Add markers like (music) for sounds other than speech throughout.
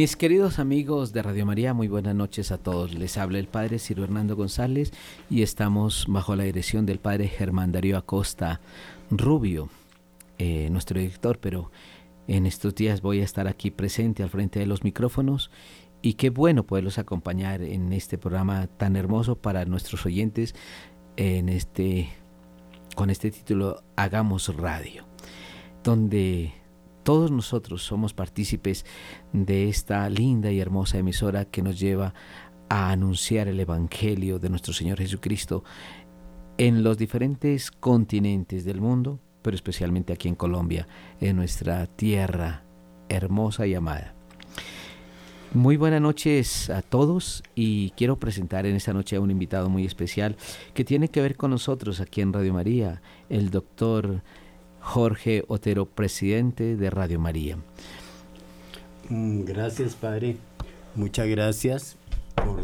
Mis queridos amigos de Radio María, muy buenas noches a todos. Les habla el Padre Ciro Hernando González y estamos bajo la dirección del Padre Germán Darío Acosta Rubio, eh, nuestro director, pero en estos días voy a estar aquí presente al frente de los micrófonos y qué bueno poderlos acompañar en este programa tan hermoso para nuestros oyentes en este con este título Hagamos Radio, donde todos nosotros somos partícipes de esta linda y hermosa emisora que nos lleva a anunciar el Evangelio de nuestro Señor Jesucristo en los diferentes continentes del mundo, pero especialmente aquí en Colombia, en nuestra tierra hermosa y amada. Muy buenas noches a todos y quiero presentar en esta noche a un invitado muy especial que tiene que ver con nosotros aquí en Radio María, el doctor Jorge Otero, presidente de Radio María. Mm, gracias, padre. Muchas gracias por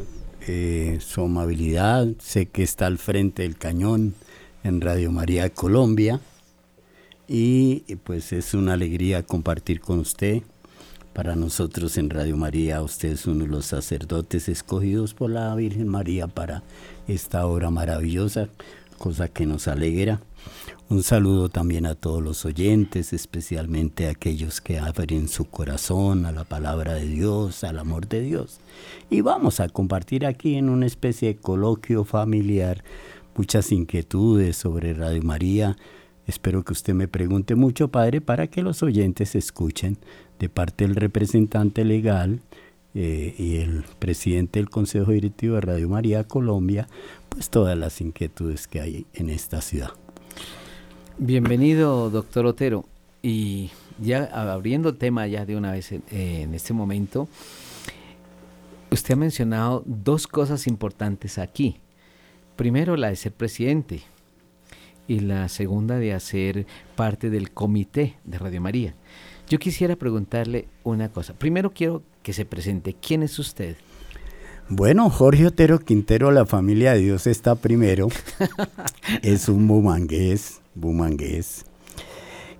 eh, su amabilidad. Sé que está al frente del cañón en Radio María Colombia y pues es una alegría compartir con usted para nosotros en Radio María, usted es uno de los sacerdotes escogidos por la Virgen María para esta obra maravillosa, cosa que nos alegra. Un saludo también a todos los oyentes, especialmente a aquellos que abren su corazón a la palabra de Dios, al amor de Dios. Y vamos a compartir aquí en una especie de coloquio familiar muchas inquietudes sobre Radio María. Espero que usted me pregunte mucho, Padre, para que los oyentes escuchen de parte del representante legal eh, y el presidente del Consejo Directivo de Radio María Colombia, pues todas las inquietudes que hay en esta ciudad. Bienvenido, doctor Otero. Y ya abriendo el tema ya de una vez en, en este momento, usted ha mencionado dos cosas importantes aquí. Primero, la de ser presidente y la segunda de hacer parte del comité de Radio María. Yo quisiera preguntarle una cosa. Primero quiero que se presente. ¿Quién es usted? Bueno, Jorge Otero Quintero, la familia de Dios está primero. (laughs) es un bumangués, bumangués,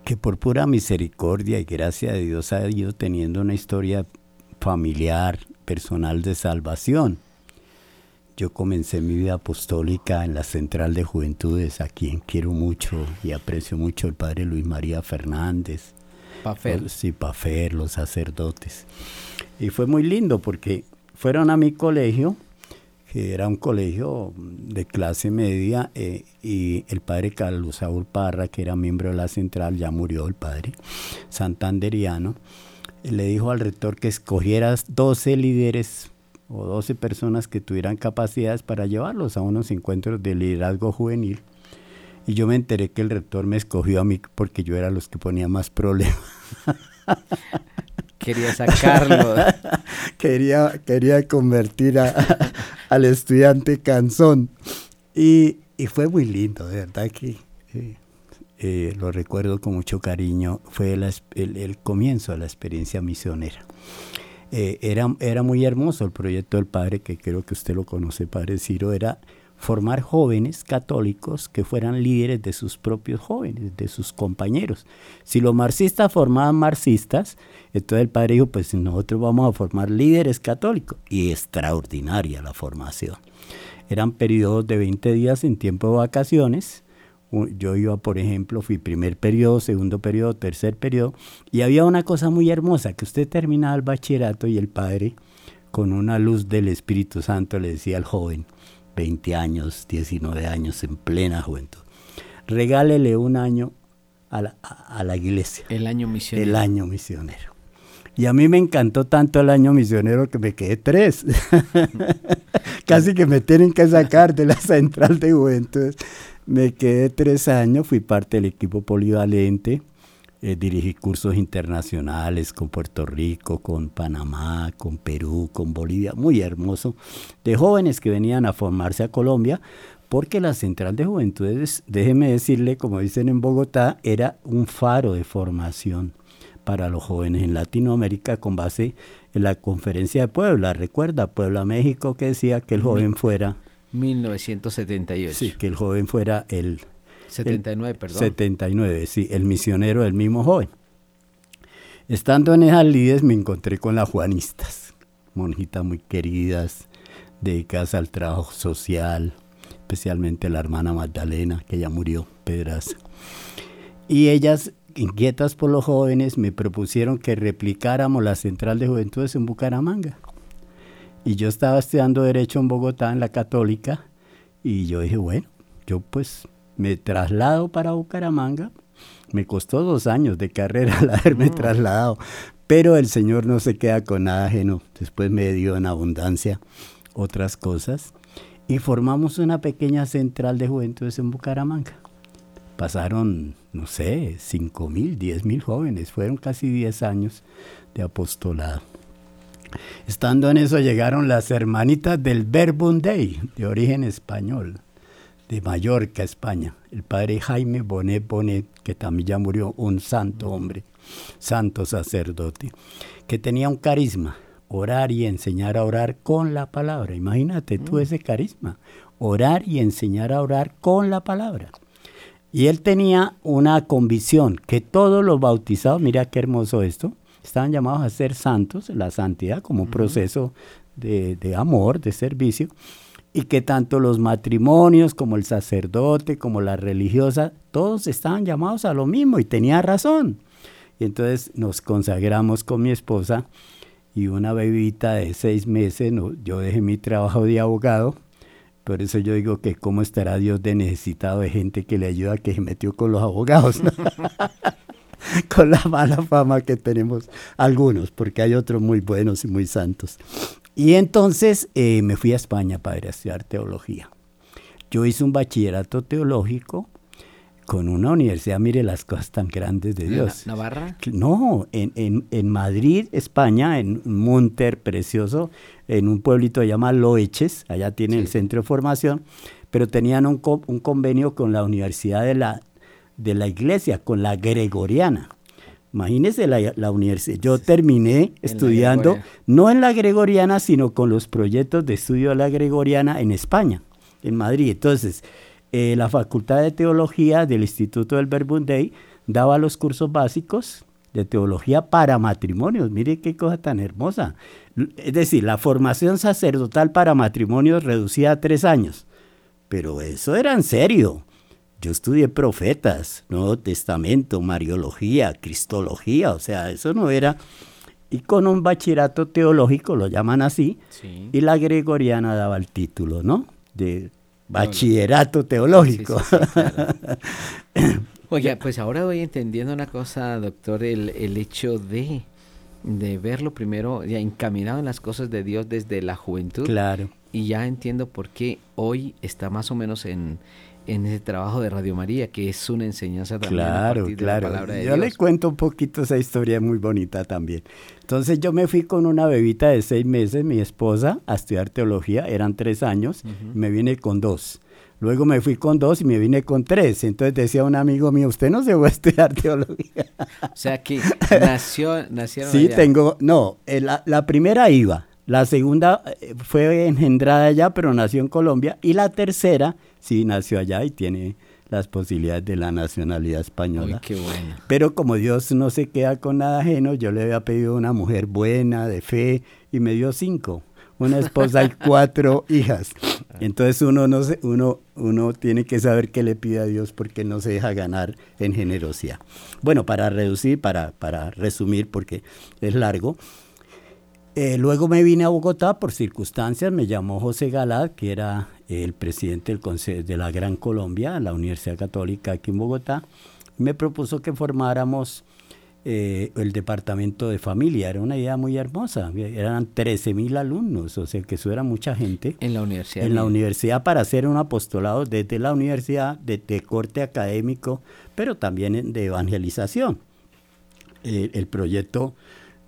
que por pura misericordia y gracia de Dios ha ido teniendo una historia familiar, personal de salvación. Yo comencé mi vida apostólica en la Central de Juventudes, a quien quiero mucho y aprecio mucho el padre Luis María Fernández, Pafer. Sí, Pafer, los sacerdotes. Y fue muy lindo porque fueron a mi colegio, que era un colegio de clase media, eh, y el padre Carlos Saúl Parra, que era miembro de la central, ya murió el padre, santanderiano, le dijo al rector que escogieras 12 líderes o 12 personas que tuvieran capacidades para llevarlos a unos encuentros de liderazgo juvenil y yo me enteré que el rector me escogió a mí porque yo era los que ponía más problemas. Quería sacarlo. (laughs) quería, quería convertir al estudiante canzón. Y, fue muy lindo, de verdad que eh, lo recuerdo con mucho cariño. Fue el, comienzo de la experiencia misionera. Eh, era, era muy hermoso el proyecto del padre, que creo que usted lo conoce, padre Ciro, era formar jóvenes católicos que fueran líderes de sus propios jóvenes, de sus compañeros. Si los marxistas formaban marxistas, entonces el padre dijo, pues nosotros vamos a formar líderes católicos. Y extraordinaria la formación. Eran periodos de 20 días en tiempo de vacaciones. Yo iba, por ejemplo, fui primer periodo, segundo periodo, tercer periodo, y había una cosa muy hermosa, que usted terminaba el bachillerato y el padre, con una luz del Espíritu Santo, le decía al joven, 20 años, 19 años, en plena juventud. Regálele un año a la, iglesia. El año misionero. El año misionero. Y a mí me encantó tanto el año misionero que me quedé tres. (laughs) Casi que me tienen que sacar de la central de juventud. Me quedé tres años, fui parte del equipo polivalente eh, dirigí cursos internacionales con Puerto Rico, con Panamá, con Perú, con Bolivia, muy hermoso, de jóvenes que venían a formarse a Colombia, porque la Central de Juventudes, déjeme decirle, como dicen en Bogotá, era un faro de formación para los jóvenes en Latinoamérica con base en la conferencia de Puebla. Recuerda, Puebla, México, que decía que el joven fuera... 1978. Sí, que el joven fuera el 79, perdón. 79, sí, el misionero del mismo joven. Estando en esas lides me encontré con las juanistas, monjitas muy queridas, dedicadas al trabajo social, especialmente la hermana Magdalena, que ya murió, Pedraza. Y ellas, inquietas por los jóvenes, me propusieron que replicáramos la Central de Juventudes en Bucaramanga. Y yo estaba estudiando Derecho en Bogotá, en la Católica, y yo dije, bueno, yo pues me traslado para Bucaramanga. Me costó dos años de carrera al (laughs) haberme mm. trasladado, pero el Señor no se queda con nada ajeno. Después me dio en abundancia otras cosas y formamos una pequeña central de juventudes en Bucaramanga. Pasaron, no sé, cinco mil, diez mil jóvenes, fueron casi 10 años de apostolado. Estando en eso llegaron las hermanitas del Verbum Dei, de origen español, de Mallorca, España. El padre Jaime Bonet Bonet, que también ya murió, un santo hombre, santo sacerdote, que tenía un carisma orar y enseñar a orar con la palabra. Imagínate tú mm. ese carisma, orar y enseñar a orar con la palabra. Y él tenía una convicción que todos los bautizados, mira qué hermoso esto, estaban llamados a ser santos, la santidad como proceso de, de amor, de servicio, y que tanto los matrimonios como el sacerdote, como la religiosa, todos estaban llamados a lo mismo y tenía razón. Y entonces nos consagramos con mi esposa y una bebita de seis meses, no, yo dejé mi trabajo de abogado, por eso yo digo que cómo estará Dios de necesitado de gente que le ayuda, que se metió con los abogados, (laughs) con la mala fama que tenemos algunos, porque hay otros muy buenos y muy santos. Y entonces eh, me fui a España para estudiar teología. Yo hice un bachillerato teológico con una universidad, mire las cosas tan grandes de Dios. ¿Navarra? No, en, en, Madrid, España, en Munter, precioso, en un pueblito llamado Loeches, allá tiene el centro de formación, pero tenían un, un convenio con la Universidad de la, de la Iglesia, con la Gregoriana. Imagínese la, la universidad. Yo terminé estudiando, no en la Gregoriana, sino con los proyectos de estudio de la Gregoriana en España, en Madrid. Entonces, eh, la Facultad de Teología del Instituto del Verbum Dei daba los cursos básicos de teología para matrimonios. Mire qué cosa tan hermosa. Es decir, la formación sacerdotal para matrimonios reducida a tres años. Pero eso era en serio. Yo estudié profetas, Nuevo Testamento, Mariología, Cristología, o sea, eso no era... Y con un bachillerato teológico, lo llaman así, y la gregoriana daba el título, ¿no? De bachillerato teológico. (laughs) Oye, pues ahora voy entendiendo una cosa, doctor, el, el hecho de, de verlo primero ya encaminado en las cosas de Dios desde la juventud. Claro. Y ya entiendo por qué hoy está más o menos en, en ese trabajo de Radio María, que es una enseñanza también claro, a claro. la palabra yo le cuento un poquito esa historia muy bonita también. Entonces yo me fui con una bebita de seis meses, mi esposa, a estudiar teología, eran tres años, me vine con dos. Luego me fui con dos y me vine con tres. Entonces decía un amigo mío, usted no se va a estudiar (laughs) teología. O sea que nació, nacieron Sí, tengo, no, eh, la, la primera iba, la segunda eh, fue engendrada allá, pero nació en Colombia. Y la tercera sí nació allá y tiene las posibilidades de la nacionalidad española. qué. Pero como Dios no se queda con nada ajeno, yo le había pedido una mujer buena, de fe, y me dio cinco. Una esposa y cuatro (laughs) hijas. Entonces uno, no se, uno, uno tiene que saber qué le pide a Dios porque no se deja ganar en generosidad. Bueno, para reducir, para, para resumir, porque es largo, eh, luego me vine a Bogotá por circunstancias, me llamó José Galad, que era el presidente del Consejo de la Gran Colombia, la Universidad Católica aquí en Bogotá, me propuso que formáramos eh, el departamento de familia. Era una idea muy hermosa. Eran 13 mil alumnos, o sea que eso era mucha gente. En la universidad. En la universidad para hacer un apostolado desde la universidad, de, corte académico, pero también de evangelización. Eh, el proyecto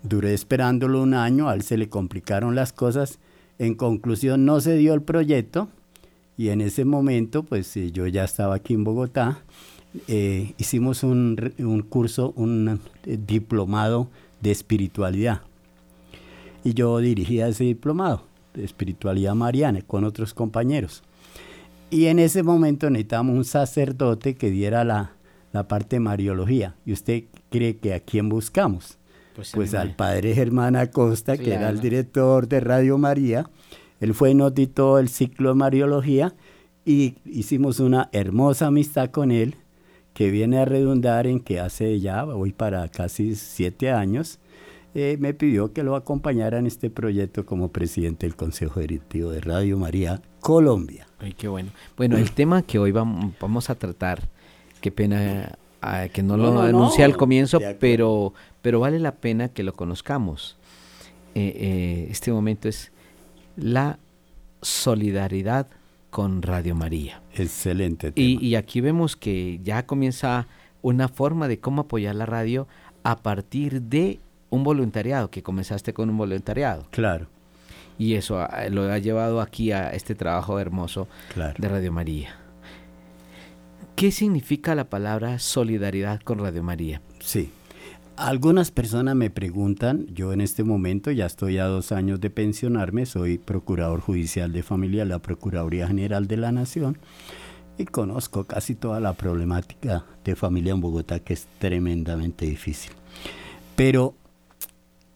Duré esperándolo un año, a él se le complicaron las cosas. En conclusión, no se dio el proyecto y en ese momento, pues eh, yo ya estaba aquí en Bogotá. Eh, hicimos un, curso, un eh, diplomado de espiritualidad. Y yo dirigía ese diplomado de espiritualidad mariana con otros compañeros. Y en ese momento necesitábamos un sacerdote que diera la, la parte de mariología. ¿Y usted cree que a quién buscamos? Pues, pues al padre Germán Acosta, que era el director de Radio María. Él fue y nos el ciclo de Mariología y hicimos una hermosa amistad con él que viene a redundar en que hace ya, hoy para casi siete años, eh, me pidió que lo acompañara en este proyecto como presidente del Consejo Directivo de Radio María Colombia. Ay, qué bueno. Bueno, el tema que hoy vamos, a tratar, qué pena ah, que no, lo anuncié al comienzo, pero, pero vale la pena que lo conozcamos. Eh, eh, este momento es la solidaridad con Radio María. Excelente. Y, y, aquí vemos que ya comienza una forma de cómo apoyar la radio a partir de un voluntariado, que comenzaste con un voluntariado. Claro. Y eso lo ha llevado aquí a este trabajo hermoso de Radio María. ¿Qué significa la palabra solidaridad con Radio María? Sí. Algunas personas me preguntan, yo en este momento ya estoy a dos años de pensionarme, soy procurador judicial de familia de la Procuraduría General de la Nación y conozco casi toda la problemática de familia en Bogotá que es tremendamente difícil. Pero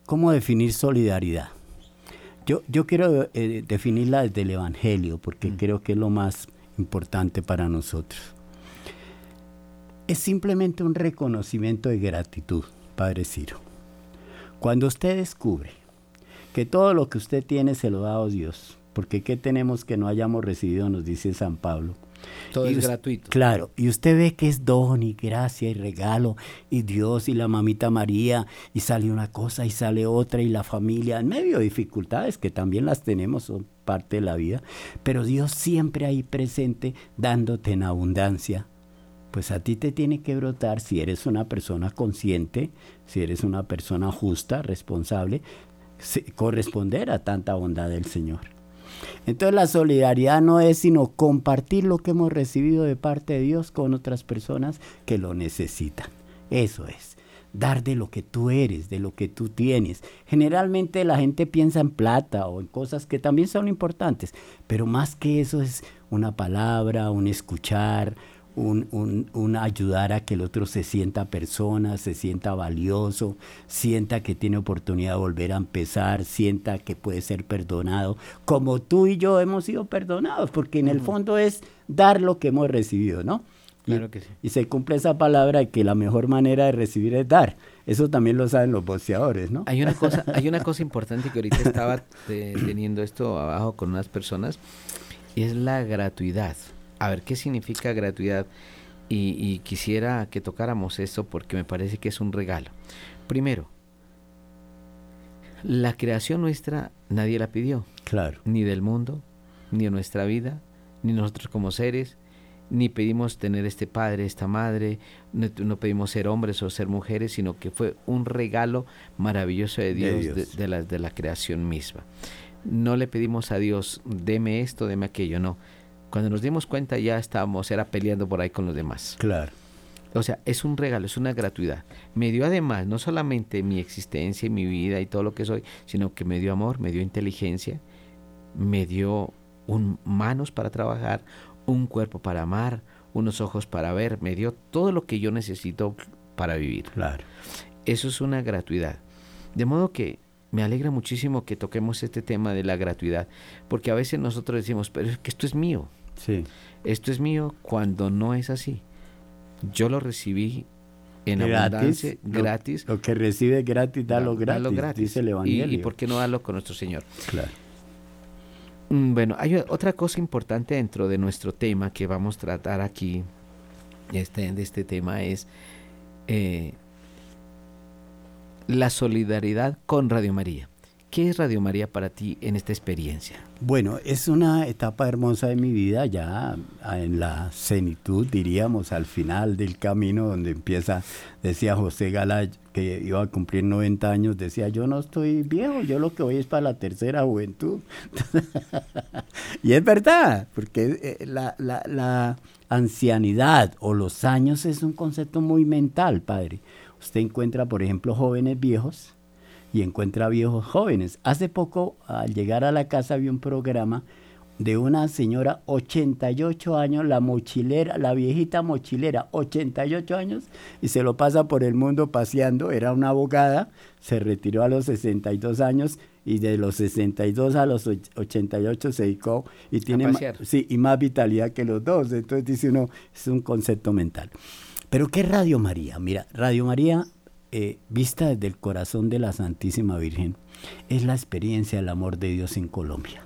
¿Cómo definir solidaridad? Yo, yo quiero eh, definirla desde el Evangelio, porque mm. creo que es lo más importante para nosotros. Es simplemente un reconocimiento de gratitud, Padre Ciro. Cuando usted descubre que todo lo que usted tiene se lo da a Dios, porque ¿qué tenemos que no hayamos recibido? Nos dice San Pablo. Todo es gratuito. Claro, y usted ve que es don y gracia y regalo, y Dios y la mamita María, y sale una cosa y sale otra, y la familia, en medio de dificultades que también las tenemos, son parte de la vida, pero Dios siempre ahí presente, dándote en abundancia. Pues a ti te tiene que brotar, si eres una persona consciente, si eres una persona justa, responsable, corresponder a tanta bondad del Señor. Entonces la solidaridad no es sino compartir lo que hemos recibido de parte de Dios con otras personas que lo necesitan. Eso es. Dar de lo que tú eres, de lo que tú tienes. Generalmente la gente piensa en plata o en cosas que también son importantes, pero más que eso es una palabra, un escuchar, un, un, ayudar a que el otro se sienta persona, se sienta valioso, sienta que tiene oportunidad de volver a empezar, sienta que puede ser perdonado, como tú y yo hemos sido perdonados, porque en el fondo es dar lo que hemos recibido, ¿no? Claro que sí. Y se cumple esa palabra de que la mejor manera de recibir es dar. Eso también lo saben los boxeadores, ¿no? Hay una cosa, hay una (laughs) cosa importante que ahorita estaba teniendo esto abajo con unas personas y es la gratuidad a ver qué significa gratuidad y, quisiera que tocáramos esto porque me parece que es un regalo. Primero, la creación nuestra nadie la pidió. Claro. Ni del mundo, ni de nuestra vida, ni nosotros como seres, ni pedimos tener este padre, esta madre, no, pedimos ser hombres o ser mujeres, sino que fue un regalo maravilloso de Dios, De, la, de la creación misma. No le pedimos a Dios, deme esto, deme aquello, no cuando nos dimos cuenta ya estábamos, era peleando por ahí con los demás. Claro. O sea, es un regalo, es una gratuidad. Me dio además no solamente mi existencia y mi vida y todo lo que soy, sino que me dio amor, me dio inteligencia, me dio un, manos para trabajar, un cuerpo para amar, unos ojos para ver, me dio todo lo que yo necesito para vivir. Claro. Eso es una gratuidad. De modo que me alegra muchísimo que toquemos este tema de la gratuidad, porque a veces nosotros decimos, pero es que esto es mío. Sí. Esto es mío cuando no es así. Yo lo recibí en abundancia, gratis. Lo que recibe gratis, dalo, gratis, gratis, dice el Evangelio. ¿Y, por qué no darlo con nuestro Señor? Claro. Mm, bueno, hay otra cosa importante dentro de nuestro tema que vamos a tratar aquí, este, de este tema, es eh, la solidaridad con Radio María. ¿Qué es Radio María para ti en esta experiencia? Bueno, es una etapa hermosa de mi vida, ya en la cenitud, diríamos, al final del camino donde empieza, decía José Gala, que iba a cumplir 90 años, decía, yo no estoy viejo, yo lo que voy es para la tercera juventud. (laughs) y es verdad, porque eh, la, la, la ancianidad o los años es un concepto muy mental, padre. Usted encuentra, por ejemplo, jóvenes viejos y encuentra viejos jóvenes. Hace poco, al llegar a la casa, vi un programa, de una señora 88 años, la mochilera, la viejita mochilera, 88 años, y se lo pasa por el mundo paseando, era una abogada, se retiró a los 62 años y de los 62 a los 88 se dedicó y tiene más, sí, y más vitalidad que los dos, entonces dice uno, es un concepto mental. Pero ¿qué Radio María? Mira, Radio María, eh, vista desde el corazón de la Santísima Virgen, es la experiencia del amor de Dios en Colombia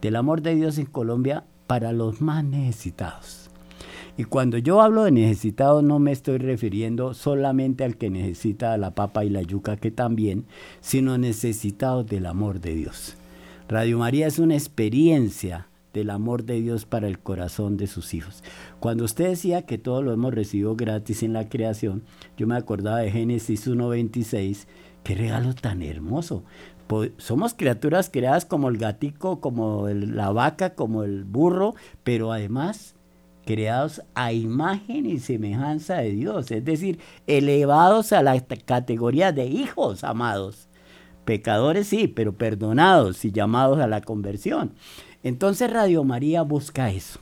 del amor de Dios en Colombia para los más necesitados. Y cuando yo hablo de necesitados no me estoy refiriendo solamente al que necesita la papa y la yuca, que también, sino necesitados del amor de Dios. Radio María es una experiencia del amor de Dios para el corazón de sus hijos. Cuando usted decía que todo lo hemos recibido gratis en la creación, yo me acordaba de Génesis 1.26, qué regalo tan hermoso somos criaturas creadas como el gatico, como la vaca, como el burro, pero además creados a imagen y semejanza de Dios, es decir, elevados a la categoría de hijos amados. Pecadores sí, pero perdonados y llamados a la conversión. Entonces Radio María busca eso,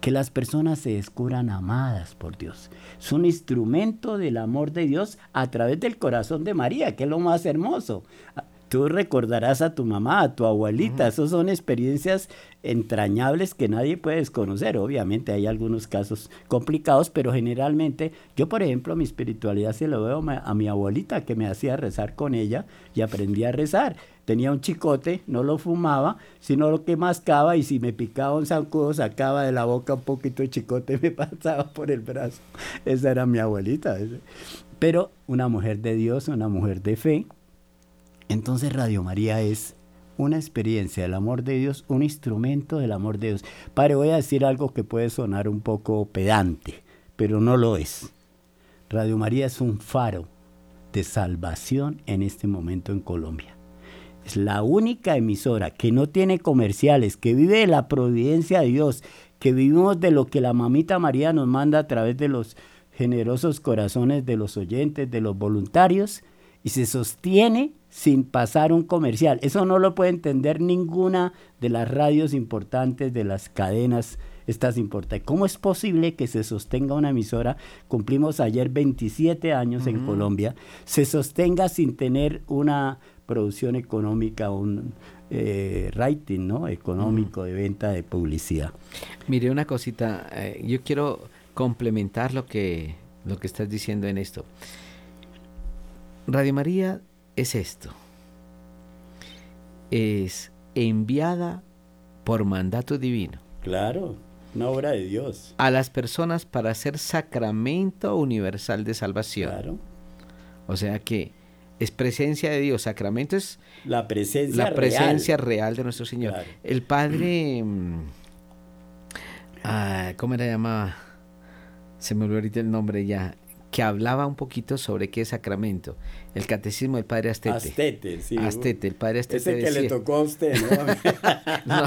que las personas se descubran amadas por Dios. Es un instrumento del amor de Dios a través del corazón de María, que es lo más hermoso tú recordarás a tu mamá, a tu abuelita. Esas son experiencias entrañables que nadie puede desconocer. Obviamente hay algunos casos complicados, pero generalmente yo, por ejemplo, mi espiritualidad se lo veo a mi abuelita que me hacía rezar con ella y aprendí a rezar. Tenía un chicote, no lo fumaba, sino lo que mascaba y si me picaba un zancudo sacaba de la boca un poquito de chicote y me (laughs) pasaba por el brazo. Esa era mi abuelita. Pero una mujer de Dios, una mujer de fe, entonces Radio María es una experiencia del amor de Dios, un instrumento del amor de Dios. Padre, voy a decir algo que puede sonar un poco pedante, pero no lo es. Radio María es un faro de salvación en este momento en Colombia. Es la única emisora que no tiene comerciales, que vive de la providencia de Dios, que vivimos de lo que la mamita María nos manda a través de los generosos corazones de los oyentes, de los voluntarios, y se sostiene sin pasar un comercial. Eso no lo puede entender ninguna de las radios importantes, de las cadenas estas importantes. ¿Cómo es posible que se sostenga una emisora? Cumplimos ayer 27 años en Colombia, se sostenga sin tener una producción económica, un eh, rating ¿no? económico de venta de publicidad. Mire una cosita, eh, yo quiero complementar lo que, lo que estás diciendo en esto. Radio María es esto. Es enviada por mandato divino. Claro, una obra de Dios. A las personas para ser sacramento universal de salvación. Claro. O sea que es presencia de Dios. Sacramento es la presencia, la presencia real. de nuestro Señor. El Padre, mm, ah, ¿cómo era llamaba? Se me olvidó ahorita el nombre ya que hablaba un poquito sobre qué es sacramento. El catecismo del padre Astete. Astete, sí. Astete, el padre Astete. Ese que le tocó a usted, (laughs) ¿no?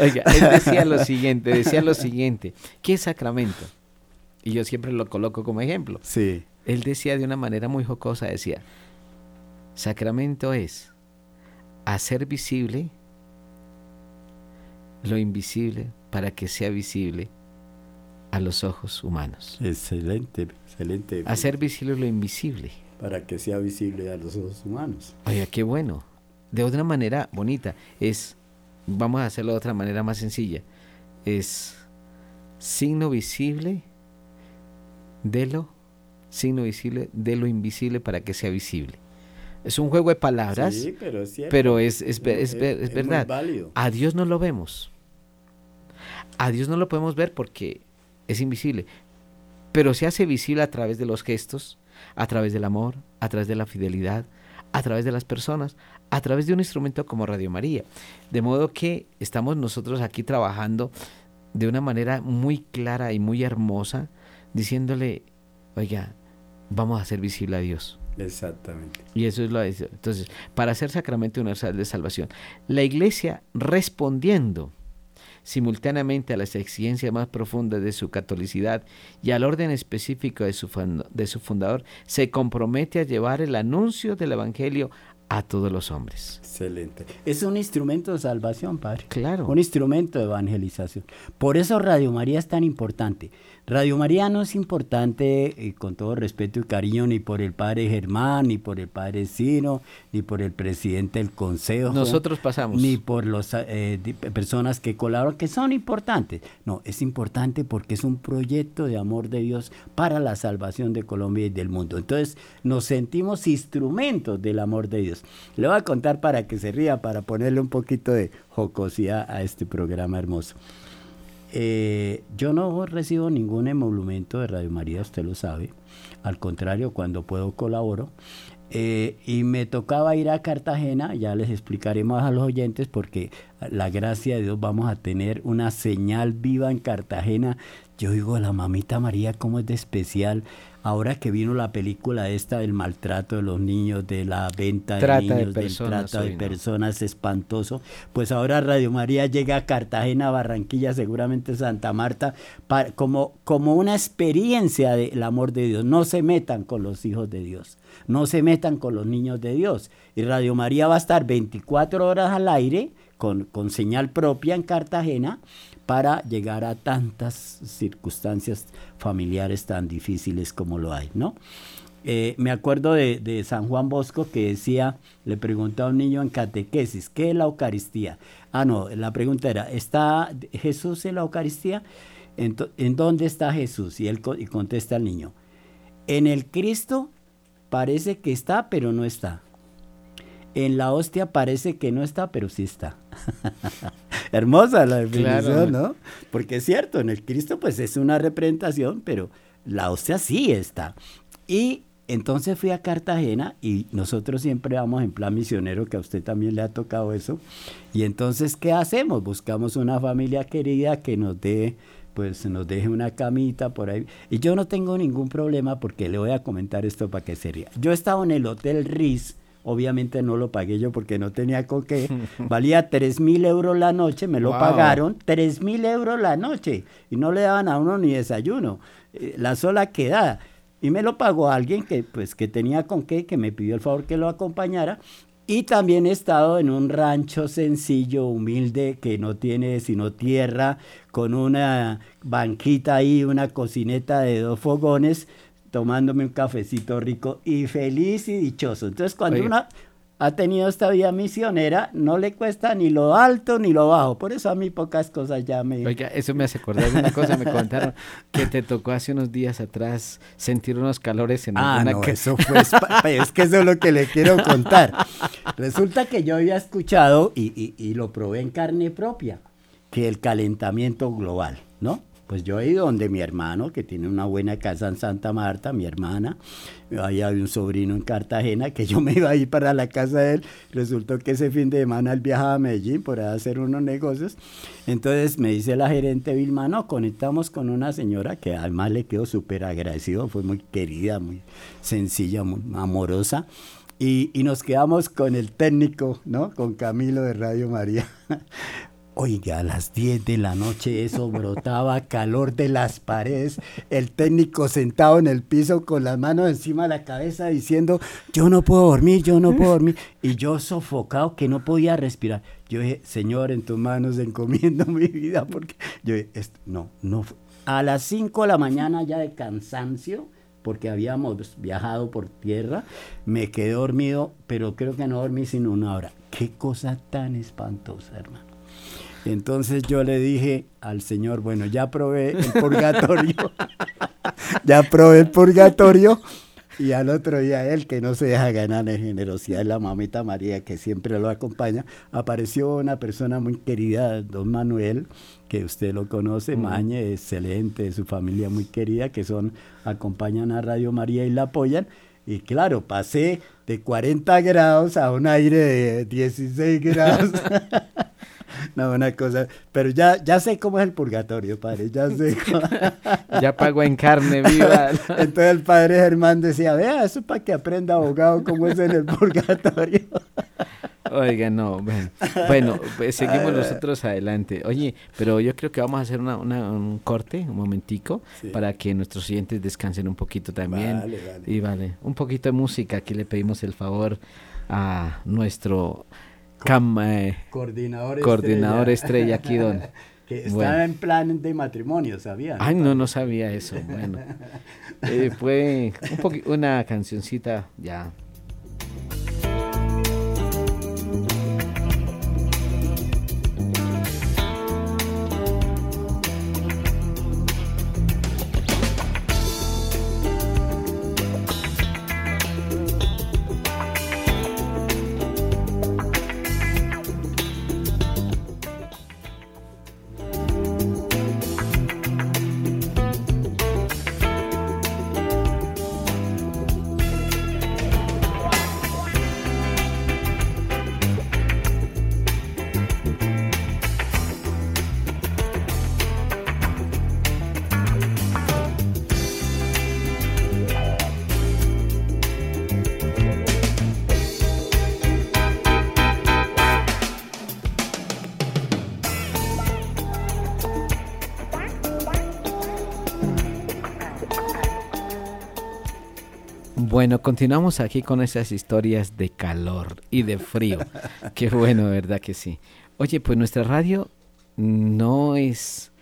Oiga, él decía lo siguiente, decía lo siguiente, ¿qué es sacramento? Y yo siempre lo coloco como ejemplo. Sí. Él decía de una manera muy jocosa, decía, sacramento es hacer visible lo invisible para que sea visible a los ojos humanos. Excelente, excelente. Hacer visible lo invisible. Para que sea visible a los ojos humanos. Oiga, qué bueno. De otra manera bonita. Es, vamos a hacerlo de otra manera más sencilla. Es signo visible de lo, signo visible de lo invisible para que sea visible. Es un juego de palabras, sí, pero es, cierto. pero es, es, es, es verdad. A Dios no lo vemos. A Dios no lo podemos ver porque es invisible, pero se hace visible a través de los gestos, a través del amor, a través de la fidelidad, a través de las personas, a través de un instrumento como Radio María. De modo que estamos nosotros aquí trabajando de una manera muy clara y muy hermosa, diciéndole, oiga, vamos a hacer visible a Dios. Exactamente. Y eso es lo entonces, para hacer sacramento universal de salvación, la iglesia respondiendo simultáneamente a las exigencias más profundas de su catolicidad y al orden específico de su, de su fundador, se compromete a llevar el anuncio del Evangelio a todos los hombres. Excelente. Es un instrumento de salvación, Padre. Claro. Un instrumento de evangelización. Por eso Radio María es tan importante. Radio María no es importante, eh, con todo respeto y cariño, ni por el padre Germán, ni por el padre Sino, ni por el presidente del consejo. Nosotros pasamos. Ni por las eh, personas que colaboran, que son importantes. No, es importante porque es un proyecto de amor de Dios para la salvación de Colombia y del mundo. Entonces, nos sentimos instrumentos del amor de Dios. Le voy a contar para que se ría, para ponerle un poquito de jocosidad a este programa hermoso. Eh, yo no recibo ningún emolumento de Radio María, usted lo sabe. Al contrario, cuando puedo colaboro. Eh, y me tocaba ir a Cartagena, ya les explicaré más a los oyentes porque la gracia de Dios vamos a tener una señal viva en Cartagena. Yo digo, la mamita María, ¿cómo es de especial? Ahora que vino la película esta del maltrato de los niños, de la venta de niños, del trata de personas espantoso, pues ahora Radio María llega a Cartagena, Barranquilla, seguramente Santa Marta, como, como una experiencia del amor de Dios. No se metan con los hijos de Dios, no se metan con los niños de Dios. Y Radio María va a estar 24 horas al aire con, con señal propia en Cartagena para llegar a tantas circunstancias familiares tan difíciles como lo hay, ¿no? Eh, me acuerdo de, San Juan Bosco que decía, le preguntó a un niño en catequesis, ¿qué es la Eucaristía? Ah, no, la pregunta era, ¿está Jesús en la Eucaristía? ¿En, dónde está Jesús? Y él y contesta al niño, en el Cristo parece que está, pero no está. En la hostia parece que no está, pero sí está. (laughs) Hermosa la definición, ¿no? Porque es cierto, en el Cristo pues es una representación, pero la hostia sí está. Y entonces fui a Cartagena y nosotros siempre vamos en plan misionero, que a usted también le ha tocado eso. Y entonces, ¿qué hacemos? Buscamos una familia querida que nos dé pues nos deje una camita por ahí. Y yo no tengo ningún problema porque le voy a comentar esto para que se ría. Yo estaba en el Hotel Riz Obviamente no lo pagué yo porque no tenía con qué. (laughs) Valía 3 mil euros la noche, me lo pagaron. 3 mil euros la noche. Y no le daban a uno ni desayuno. Eh, la sola quedada. Y me lo pagó alguien que, pues, que tenía con qué, que me pidió el favor que lo acompañara. Y también he estado en un rancho sencillo, humilde, que no tiene sino tierra, con una banquita ahí, una cocineta de dos fogones, tomándome un cafecito rico y feliz y dichoso. Entonces, cuando uno ha tenido esta vida misionera, no le cuesta ni lo alto ni lo bajo. Por eso a mí pocas cosas ya me... Oiga, eso me hace acordar de una cosa, me contaron (laughs) que te tocó hace unos días atrás sentir unos calores en ah, no, eso fue... (laughs) es que eso es lo que le quiero contar. Resulta que yo había escuchado, y, y lo probé en carne propia, que el calentamiento global, ¿no? Pues yo he ido donde mi hermano, que tiene una buena casa en Santa Marta, mi hermana, había un sobrino en Cartagena, que yo me iba a ir para la casa de él, resultó que ese fin de semana él viajaba a Medellín por hacer unos negocios, entonces me dice la gerente Vilma, no, conectamos con una señora que además le quedó súper agradecido, fue muy querida, muy sencilla, muy amorosa, y, y, nos quedamos con el técnico, ¿no? Con Camilo de Radio María. (laughs) Oiga, a las 10 de la noche eso brotaba (laughs) calor de las paredes, el técnico sentado en el piso con las manos encima de la cabeza diciendo, yo no puedo dormir, yo no puedo dormir, y yo sofocado que no podía respirar. Yo dije, Señor, en tus manos encomiendo (laughs) mi vida, porque yo dije, no, no. A las 5 de la mañana ya de cansancio, porque habíamos viajado por tierra, me quedé dormido, pero creo que no dormí sino una hora. Qué cosa tan espantosa, hermano. Entonces yo le dije al Señor, bueno, ya probé el purgatorio, (laughs) ya probé el purgatorio. Y al otro día él, que no se deja ganar en generosidad, la mamita María, que siempre lo acompaña, apareció una persona muy querida, don Manuel, que usted lo conoce, mm. Mañe, excelente, su familia muy querida, que son, acompañan a Radio María y la apoyan. Y claro, pasé de 40 grados a un aire de 16 grados. (laughs) (laughs) no, una cosa, pero ya, ya sé cómo es el purgatorio, padre, ya sé. (laughs) ya pago en carne viva. (laughs) Entonces el padre Germán decía, vea, eso para que aprenda abogado cómo es en el purgatorio. Oiga, no, bueno, pues seguimos nosotros adelante. Oye, pero yo creo que vamos a hacer una, un corte, un momentico, para que nuestros oyentes descansen un poquito también. Vale, vale. Y vale, un poquito de música, aquí le pedimos el favor a nuestro cam, eh, coordinador, coordinador estrella. aquí, don. (laughs) que está en plan de matrimonio, ¿sabía? Ay, no, no sabía eso. (laughs) Bueno, eh, fue un una cancioncita ya Bueno, continuamos aquí con esas historias de calor y de frío. (laughs) Qué bueno, ¿verdad que sí? Oye, pues nuestra radio no es,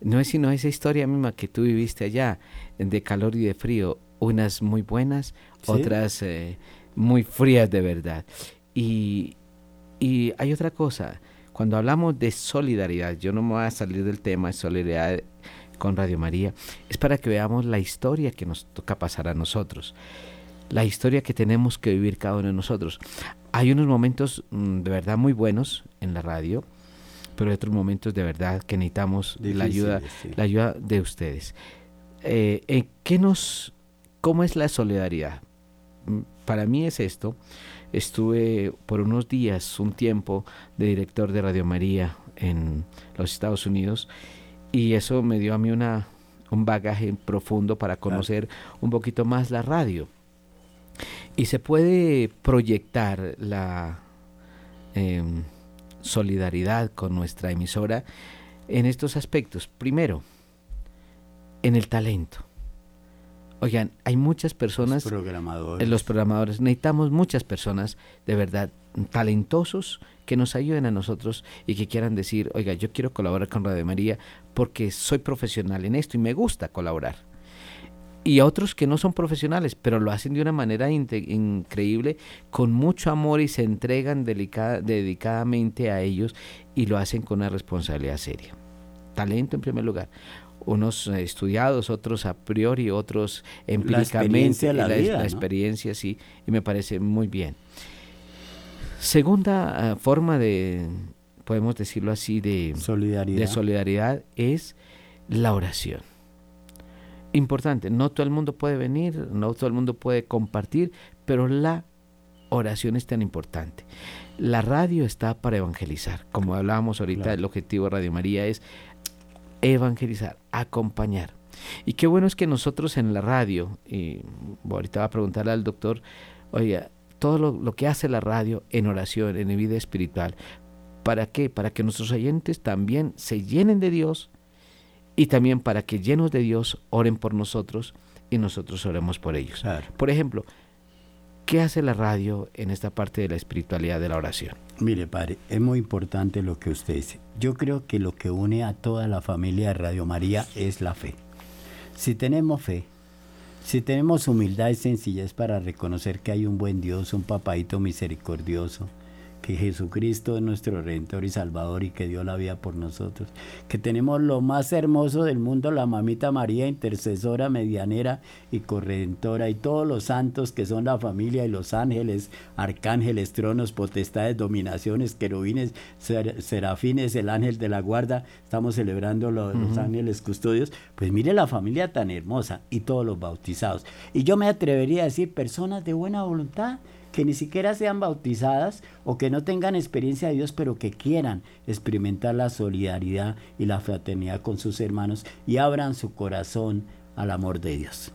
no es sino esa historia misma que tú viviste allá, de calor y de frío. Unas muy buenas, otras eh, muy frías de verdad. Y, y hay otra cosa, cuando hablamos de solidaridad, yo no me voy a salir del tema de solidaridad con Radio María, es para que veamos la historia que nos toca pasar a nosotros la historia que tenemos que vivir cada uno de nosotros. Hay unos momentos mm, de verdad muy buenos en la radio, pero hay otros momentos de verdad que necesitamos la ayuda, la ayuda de ustedes. Eh, ¿qué nos, ¿Cómo es la solidaridad? Mm, para mí es esto. Estuve por unos días, un tiempo, de director de Radio María en los Estados Unidos y eso me dio a mí una, un bagaje profundo para conocer un poquito más la radio. Y se puede proyectar la em, solidaridad con nuestra emisora en estos aspectos. Primero, en el talento. Oigan, hay muchas personas, los programadores. los programadores, necesitamos muchas personas de verdad talentosos que nos ayuden a nosotros y que quieran decir, oiga, yo quiero colaborar con Radio María porque soy profesional en esto y me gusta colaborar y otros que no son profesionales, pero lo hacen de una manera increíble, con mucho amor y se entregan dedicadamente a ellos y lo hacen con una responsabilidad seria. Talento en primer lugar. Unos estudiados, otros a priori, otros empíricamente. La experiencia, la, experiencia sí, y me parece muy bien. Segunda ah, forma de, podemos decirlo así, de solidaridad, de solidaridad es la oración importante. No todo el mundo puede venir, no todo el mundo puede compartir, pero la oración es tan importante. La radio está para evangelizar. Como hablábamos ahorita, el objetivo de Radio María es evangelizar, acompañar. Y qué bueno es que nosotros en la radio, y ahorita va a preguntarle al doctor, oiga, todo lo, lo, que hace la radio en oración, en vida espiritual, ¿para qué? Para que nuestros oyentes también se llenen de Dios y también para que llenos de Dios oren por nosotros y nosotros oremos por ellos. Por ejemplo, ¿qué hace la radio en esta parte de la espiritualidad de la oración? Mire, padre, es muy importante lo que usted dice. Yo creo que lo que une a toda la familia de Radio María es la fe. Si tenemos fe, si tenemos humildad y sencillez para reconocer que hay un buen Dios, un papadito misericordioso, que Jesucristo es nuestro Redentor y Salvador y que dio la vida por nosotros, que tenemos lo más hermoso del mundo, la mamita María, intercesora, medianera y corredentora, y todos los santos que son la familia y los ángeles, arcángeles, tronos, potestades, dominaciones, querubines, serafines, el ángel de la guarda, estamos celebrando los ángeles custodios, pues mire la familia tan hermosa y todos los bautizados. Y yo me atrevería a decir, personas de buena voluntad, que ni siquiera sean bautizadas o que no tengan experiencia de Dios, pero que quieran experimentar la solidaridad y la fraternidad con sus hermanos y abran su corazón al amor de Dios.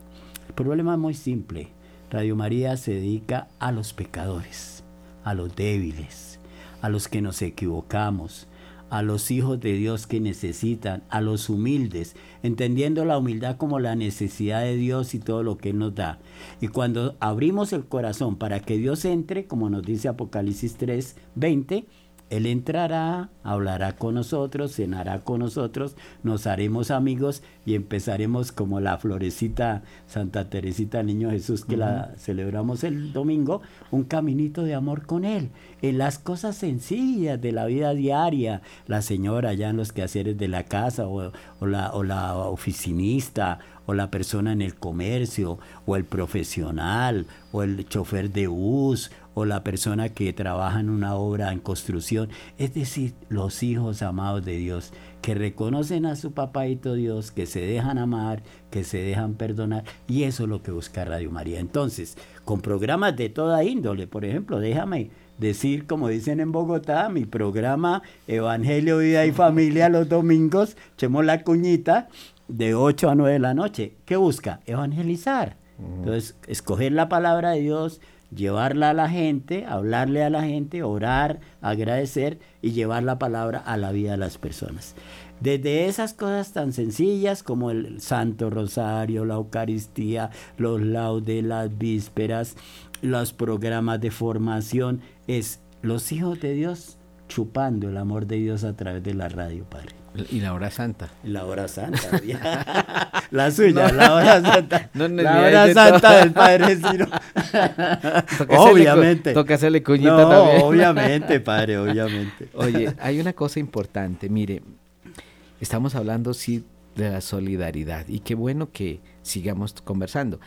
El problema es muy simple. Radio María se dedica a los pecadores, a los débiles, a los que nos equivocamos, a los hijos de Dios que necesitan, a los humildes, entendiendo la humildad como la necesidad de Dios y todo lo que Él nos da. Y cuando abrimos el corazón para que Dios entre, como nos dice Apocalipsis 3, 20, él entrará, hablará con nosotros, cenará con nosotros, nos haremos amigos y empezaremos como la florecita Santa Teresita Niño Jesús que la celebramos el domingo, un caminito de amor con Él, en las cosas sencillas de la vida diaria, la señora ya en los quehaceres de la casa o, la, o la oficinista o la persona en el comercio o el profesional o el chofer de bus o la persona que trabaja en una obra en construcción, es decir, los hijos amados de Dios, que reconocen a su papaito Dios, que se dejan amar, que se dejan perdonar, y eso es lo que busca Radio María. Entonces, con programas de toda índole, por ejemplo, déjame decir, como dicen en Bogotá, mi programa Evangelio, Vida y Familia los domingos, echemos la cuñita, de 8 a 9 de la noche. ¿Qué busca? Evangelizar. Entonces, escoger la palabra de Dios, llevarla a la gente, hablarle a la gente, orar, agradecer y llevar la palabra a la vida de las personas. Desde esas cosas tan sencillas como el Santo Rosario, la Eucaristía, los laudes, las vísperas, los programas de formación, es los hijos de Dios chupando el amor de Dios a través de la radio, Padre. Y la hora santa. La hora santa. (laughs) la suya, la hora santa. (laughs) la hora santa del Padre (laughs) Ciro. obviamente. Toca hacerle cuñita también. Obviamente, Padre, obviamente. Oye, hay una cosa importante. Mire, estamos hablando, sí, de la solidaridad. Y qué bueno que sigamos conversando.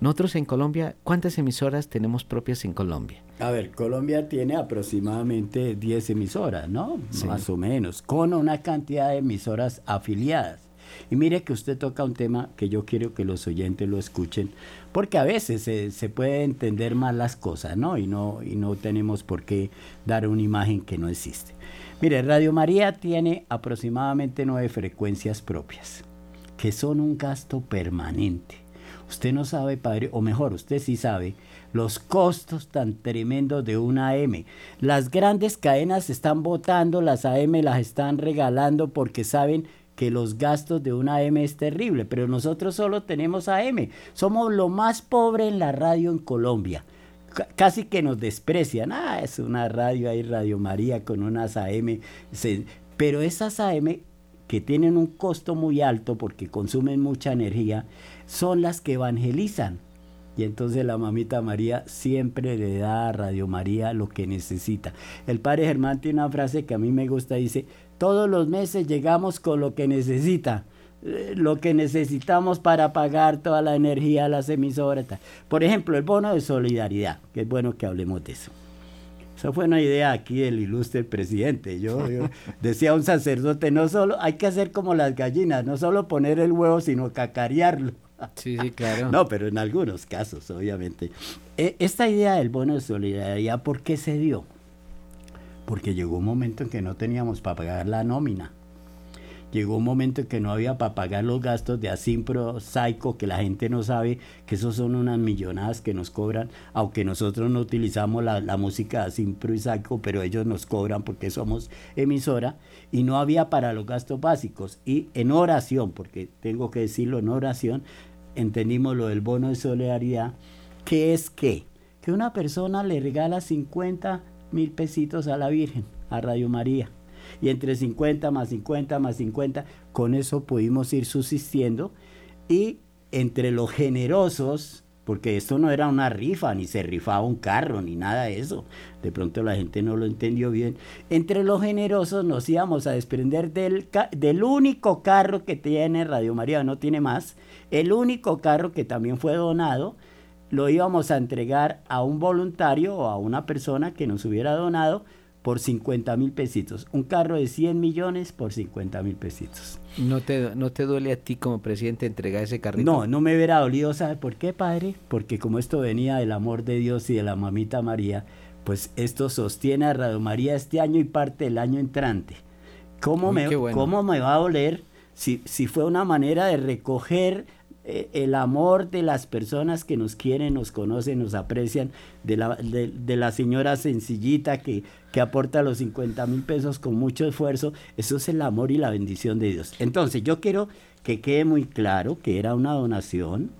Nosotros en Colombia, ¿cuántas emisoras tenemos propias en Colombia? A ver, Colombia tiene aproximadamente 10 emisoras, ¿no? Más o menos, con una cantidad de emisoras afiliadas. Y mire que usted toca un tema que yo quiero que los oyentes lo escuchen, porque a veces se, se, puede entender mal las cosas, ¿no? Y, ¿no? y no tenemos por qué dar una imagen que no existe. Mire, Radio María tiene aproximadamente nueve frecuencias propias, que son un gasto permanente. Usted no sabe, padre, o mejor, usted sí sabe, los costos tan tremendos de una AM. Las grandes cadenas están votando, las AM las están regalando porque saben que los gastos de una AM es terrible, pero nosotros solo tenemos AM. Somos lo más pobre en la radio en Colombia. casi que nos desprecian. Ah, es una radio ahí, Radio María, con unas AM. pero esas AM que tienen un costo muy alto porque consumen mucha energía, son las que evangelizan. Y entonces la mamita María siempre le da a Radio María lo que necesita. El padre Germán tiene una frase que a mí me gusta, dice, todos los meses llegamos con lo que necesita, eh, lo que necesitamos para pagar toda la energía las emisoras. Por ejemplo, el bono de solidaridad, que es bueno que hablemos de eso. Esa fue una idea aquí del ilustre presidente. Yo, yo (laughs) decía a un sacerdote, no solo hay que hacer como las gallinas, no solo poner el huevo, sino cacarearlo. Sí, sí, claro. No, pero en algunos casos, obviamente. E, esta idea del bono de solidaridad, ¿por qué se dio? Porque llegó un momento en que no teníamos para pagar la nómina. Llegó un momento en que no había para pagar los gastos de Asimpro, Saico, que la gente no sabe que esos son unas millonadas que nos cobran, aunque nosotros no utilizamos la, música de Asimpro y Saico, pero ellos nos cobran porque somos emisora, y no había para los gastos básicos. Y en oración, porque tengo que decirlo en oración, entendimos lo del bono de solidaridad, que es que, que una persona le regala 50 mil pesitos a la Virgen, a Radio María. Y entre 50 más 50 más 50, con eso pudimos ir subsistiendo. Y entre los generosos, porque esto no era una rifa, ni se rifaba un carro, ni nada de eso. De pronto la gente no lo entendió bien. Entre los generosos nos íbamos a desprender del, del único carro que tiene Radio María, no tiene más, el único carro que también fue donado, lo íbamos a entregar a un voluntario o a una persona que nos hubiera donado por 50 mil pesitos. Un carro de 100 millones por 50 mil pesitos. ¿No te, ¿No te duele a ti como presidente entregar ese carrito? No, no me hubiera dolido. ¿Sabe por qué, padre? Porque como esto venía del amor de Dios y de la mamita María, pues esto sostiene a Radio María este año y parte del año entrante. ¿Cómo, me, ¿cómo me va a doler si, si fue una manera de recoger el amor de las personas que nos quieren, nos conocen, nos aprecian, de la, de, la señora sencillita que, que aporta los 50 mil pesos con mucho esfuerzo, eso es el amor y la bendición de Dios. Entonces yo quiero que quede muy claro que era una donación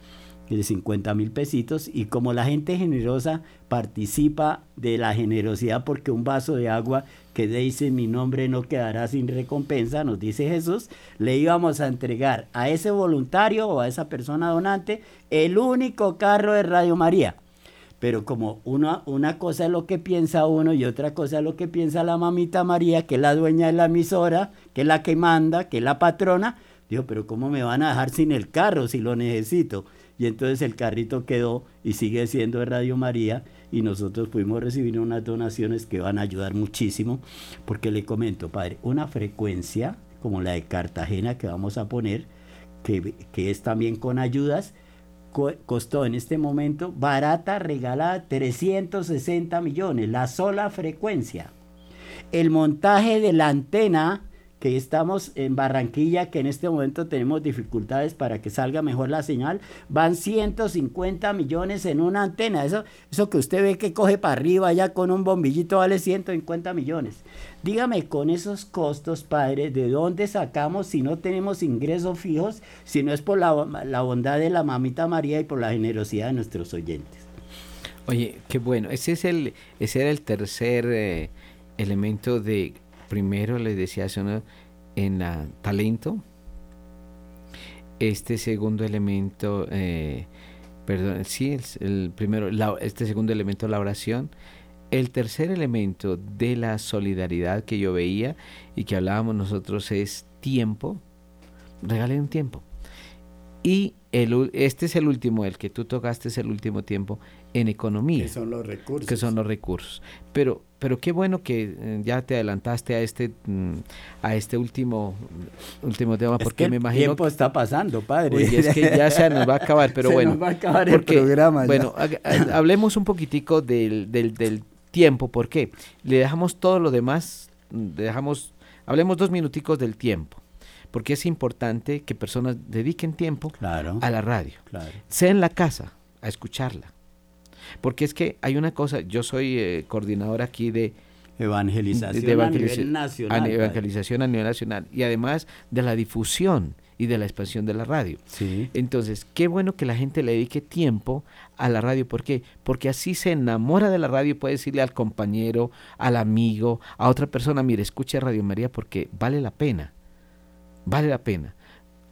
de 50 mil pesitos y como la gente generosa participa de la generosidad porque un vaso de agua que dice mi nombre no quedará sin recompensa, nos dice Jesús, le íbamos a entregar a ese voluntario o a esa persona donante el único carro de Radio María. Pero como una, una cosa es lo que piensa uno y otra cosa es lo que piensa la mamita María, que es la dueña de la emisora, que es la que manda, que es la patrona, digo, pero ¿cómo me van a dejar sin el carro si lo necesito? Y entonces el carrito quedó y sigue siendo de Radio María y nosotros pudimos recibir unas donaciones que van a ayudar muchísimo, porque le comento, padre, una frecuencia como la de Cartagena que vamos a poner, que, que es también con ayudas, costó en este momento barata, regalada, 360 millones, la sola frecuencia. El montaje de la antena que estamos en Barranquilla, que en este momento tenemos dificultades para que salga mejor la señal, van 150 millones en una antena. Eso, eso que usted ve que coge para arriba ya con un bombillito vale 150 millones. Dígame con esos costos, padre, ¿de dónde sacamos si no tenemos ingresos fijos, si no es por la, bondad de la mamita María y por la generosidad de nuestros oyentes? Oye, qué bueno. Ese es el, ese era el tercer eh, elemento de primero les decía eso en la talento. Este segundo elemento, eh, perdón, sí, el, primero, este segundo elemento, la oración. El tercer elemento de la solidaridad que yo veía y que hablábamos nosotros es tiempo. Regalen un tiempo. Y el, este es el último, el que tú tocaste es el último tiempo en economía. Que son los recursos. Que son los recursos. Pero, pero qué bueno que eh, ya te adelantaste a este, mm, a este último, último tema, porque me imagino. El tiempo está pasando, padre. es que ya se nos va a acabar, pero (laughs) se bueno. Nos va a acabar el programa. Bueno, (coughs) hablemos un poquitico del, del, del tiempo. ¿Por qué? Le dejamos todo lo demás, le dejamos, hablemos dos minuticos del tiempo porque es importante que personas dediquen tiempo a la radio, sea en la casa, a escucharla, porque es que hay una cosa, yo soy eh, coordinador aquí de evangelización, a nivel nacional. evangelización a nivel nacional y además de la difusión y de la expansión de la radio. Entonces, qué bueno que la gente le dedique tiempo a la radio. ¿Por qué? Porque así se enamora de la radio y puede decirle al compañero, al amigo, a otra persona, mire, escuche Radio María porque vale la pena. Vale la pena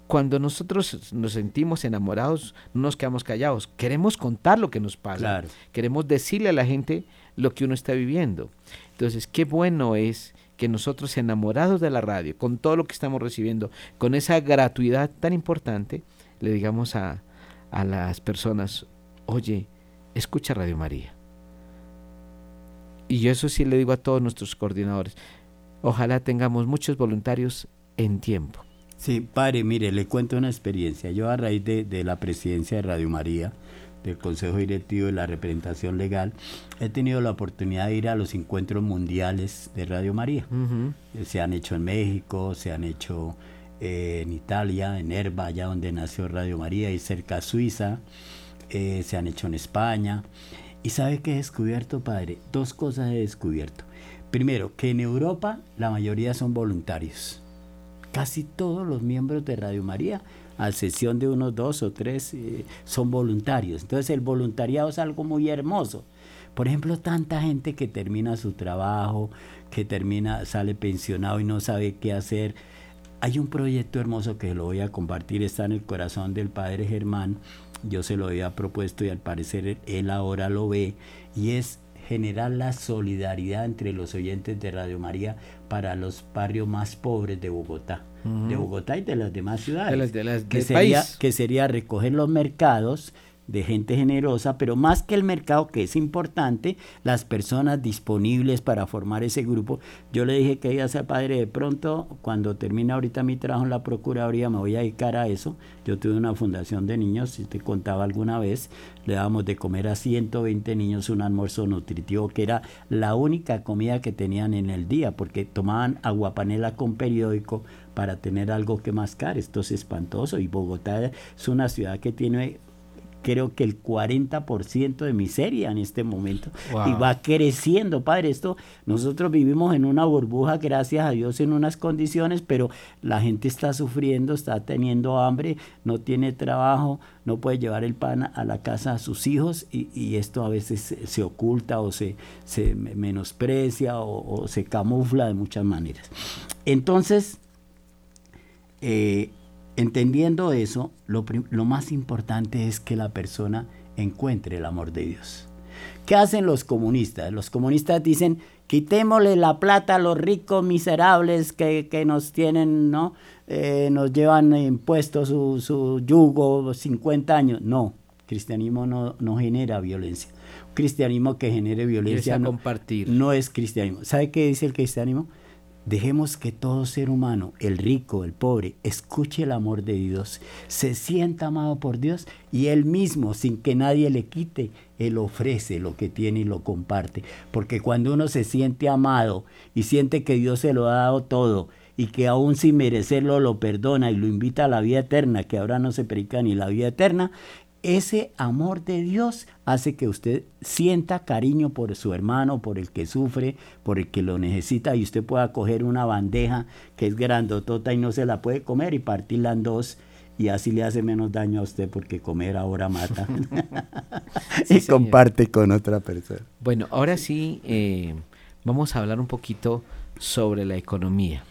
cuando nosotros nos sentimos enamorados, no nos quedamos callados. Queremos contar lo que nos pasa. Queremos decirle a la gente lo que uno está viviendo. Entonces, qué bueno es que nosotros enamorados de la radio, con todo lo que estamos recibiendo, con esa gratuidad tan importante, le digamos a, a las personas, oye, escucha Radio María. Y yo eso sí le digo a todos nuestros coordinadores, ojalá tengamos muchos voluntarios en tiempo Sí, padre, mire, le cuento una experiencia. Yo a raíz de, la presidencia de Radio María, del Consejo Directivo de la Representación Legal, he tenido la oportunidad de ir a los encuentros mundiales de Radio María. Se han hecho en México, se han hecho eh, en Italia, en Erba, allá donde nació Radio María, y cerca de Suiza, eh, se han hecho en España. ¿Y sabe qué he descubierto, padre? Dos cosas he descubierto. Primero, que en Europa la mayoría son voluntarios casi todos los miembros de Radio María, a excepción de unos dos o tres, eh, son voluntarios. Entonces el voluntariado es algo muy hermoso. Por ejemplo, tanta gente que termina su trabajo, que termina, sale pensionado y no sabe qué hacer. Hay un proyecto hermoso que lo voy a compartir, está en el corazón del padre Germán. Yo se lo había propuesto y al parecer él ahora lo ve. Y es generar la solidaridad entre los oyentes de Radio María para los barrios más pobres de Bogotá, de Bogotá y de las demás ciudades. que, sería, que sería recoger los mercados de gente generosa, pero más que el mercado, que es importante, las personas disponibles para formar ese grupo. Yo le dije que iba a ser padre de pronto, cuando termine ahorita mi trabajo en la Procuraduría, me voy a dedicar a eso. Yo tuve una fundación de niños, si te contaba alguna vez, le dábamos de comer a 120 niños un almuerzo nutritivo, que era la única comida que tenían en el día, porque tomaban aguapanela con periódico, para tener algo que mascar. Esto es espantoso y Bogotá es una ciudad que tiene creo que el 40% de miseria en este momento y va creciendo, padre. Esto nosotros vivimos en una burbuja, gracias a Dios, en unas condiciones, pero la gente está sufriendo, está teniendo hambre, no tiene trabajo, no puede llevar el pan a la casa a sus hijos y, esto a veces se, oculta o se, se menosprecia o, se camufla de muchas maneras. Entonces, eh, Entendiendo eso, lo, más importante es que la persona encuentre el amor de Dios. ¿Qué hacen los comunistas? Los comunistas dicen, quitémosle la plata a los ricos miserables que, nos tienen, ¿no? Eh, nos llevan impuestos su, su, yugo 50 años. No, cristianismo no, no genera violencia. Un cristianismo que genere violencia no, compartir. no es cristianismo. ¿Sabe qué dice el cristianismo? Dejemos que todo ser humano, el rico, el pobre, escuche el amor de Dios, se sienta amado por Dios y Él mismo, sin que nadie le quite, Él ofrece lo que tiene y lo comparte. Porque cuando uno se siente amado y siente que Dios se lo ha dado todo y que aún sin merecerlo lo perdona y lo invita a la vida eterna, que ahora no se predica ni la vida eterna, ese amor de Dios hace que usted sienta cariño por su hermano, por el que sufre, por el que lo necesita y usted pueda coger una bandeja que es grandotota y no se la puede comer y partirla en dos y así le hace menos daño a usted porque comer ahora mata. (laughs) (laughs) y comparte con otra persona. Bueno, ahora sí eh, vamos a hablar un poquito sobre la economía.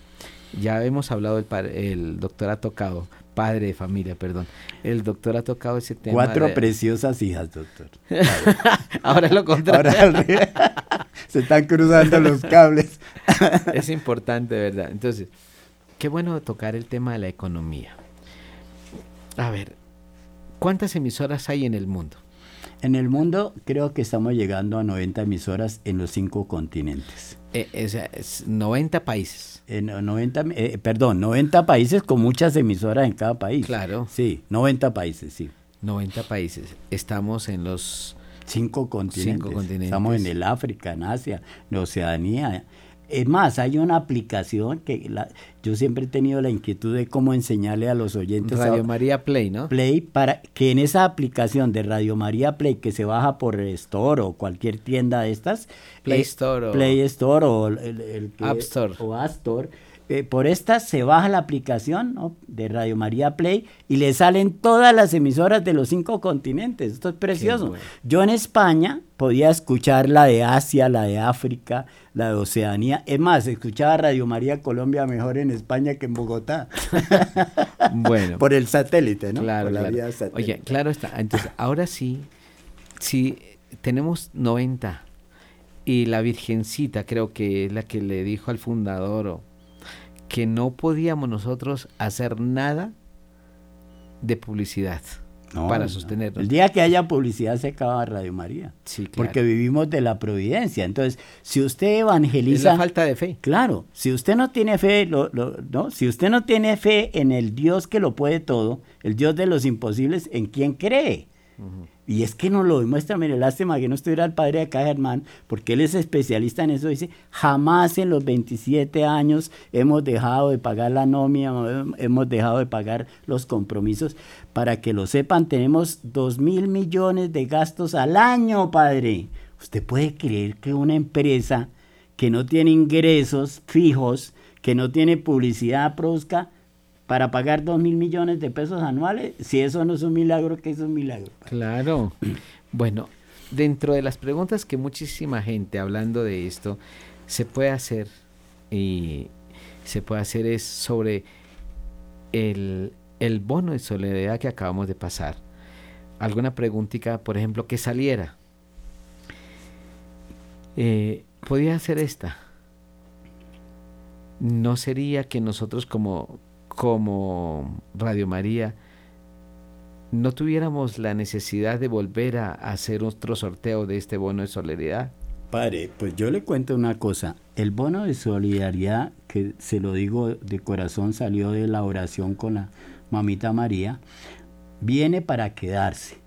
Ya hemos hablado, el, el doctor ha tocado, padre de familia, perdón. El doctor ha tocado ese tema. Cuatro preciosas hijas, doctor. (laughs) Ahora lo contrario. (laughs) se están cruzando los cables. (laughs) es importante, ¿verdad? Entonces, qué bueno tocar el tema de la economía. A ver, ¿cuántas emisoras hay en el mundo? En el mundo creo que estamos llegando a 90 emisoras en los cinco continentes. Eh, es 90 países. En 90, eh, perdón, 90 países con muchas emisoras en cada país. Claro. Sí, 90 países, sí. 90 países. Estamos en los cinco continentes. Cinco continentes. Estamos en el África, en Asia, en Oceanía, es más, hay una aplicación que la, yo siempre he tenido la inquietud de cómo enseñarle a los oyentes. Radio María Play, ¿no? Play, para que en esa aplicación de Radio María Play que se baja por Store o cualquier tienda de estas. Play Store. Play Store o el, App Store. O App Store eh, por esta se baja la aplicación de Radio María Play y le salen todas las emisoras de los cinco continentes. Esto es precioso. Yo en España podía escuchar la de Asia, la de África, la de Oceanía. Es más, escuchaba Radio María Colombia mejor en España que en Bogotá. (laughs) bueno. por el satélite, ¿no? Claro, Oye, claro está. Entonces, ahora sí, si tenemos 90 y la Virgencita creo que es la que le dijo al fundador o que no podíamos nosotros hacer nada de publicidad para sostenerlo. El día que haya publicidad se acaba Radio María. Sí, Porque vivimos de la providencia. Entonces, si usted evangeliza... Es la falta de fe. Claro. Si usted no tiene fe, lo, ¿no? Si usted no tiene fe en el Dios que lo puede todo, el Dios de los imposibles, ¿en quién cree? Y es que no lo demuestra, mire, lástima que no estuviera el padre acá, Germán, porque él es especialista en eso. Dice, jamás en los 27 años hemos dejado de pagar la nómina, hemos dejado de pagar los compromisos. Para que lo sepan, tenemos 2 mil millones de gastos al año, padre. ¿Usted puede creer que una empresa que no tiene ingresos fijos, que no tiene publicidad, produzca para pagar dos mil millones de pesos anuales, si eso no es un milagro, ¿qué es un milagro? Claro. (clears throat) Bueno, dentro de las preguntas que muchísima gente hablando de esto se puede hacer y se puede hacer es sobre el, el bono de solidaridad que acabamos de pasar. Alguna preguntita, por ejemplo, que saliera. Eh, podría ser esta. ¿No sería que nosotros como como Radio María no tuviéramos la necesidad de volver a, hacer otro sorteo de este bono de solidaridad? Padre, pues yo le cuento una cosa. El bono de solidaridad, que se lo digo de corazón, salió de la oración con la mamita María, viene para quedarse.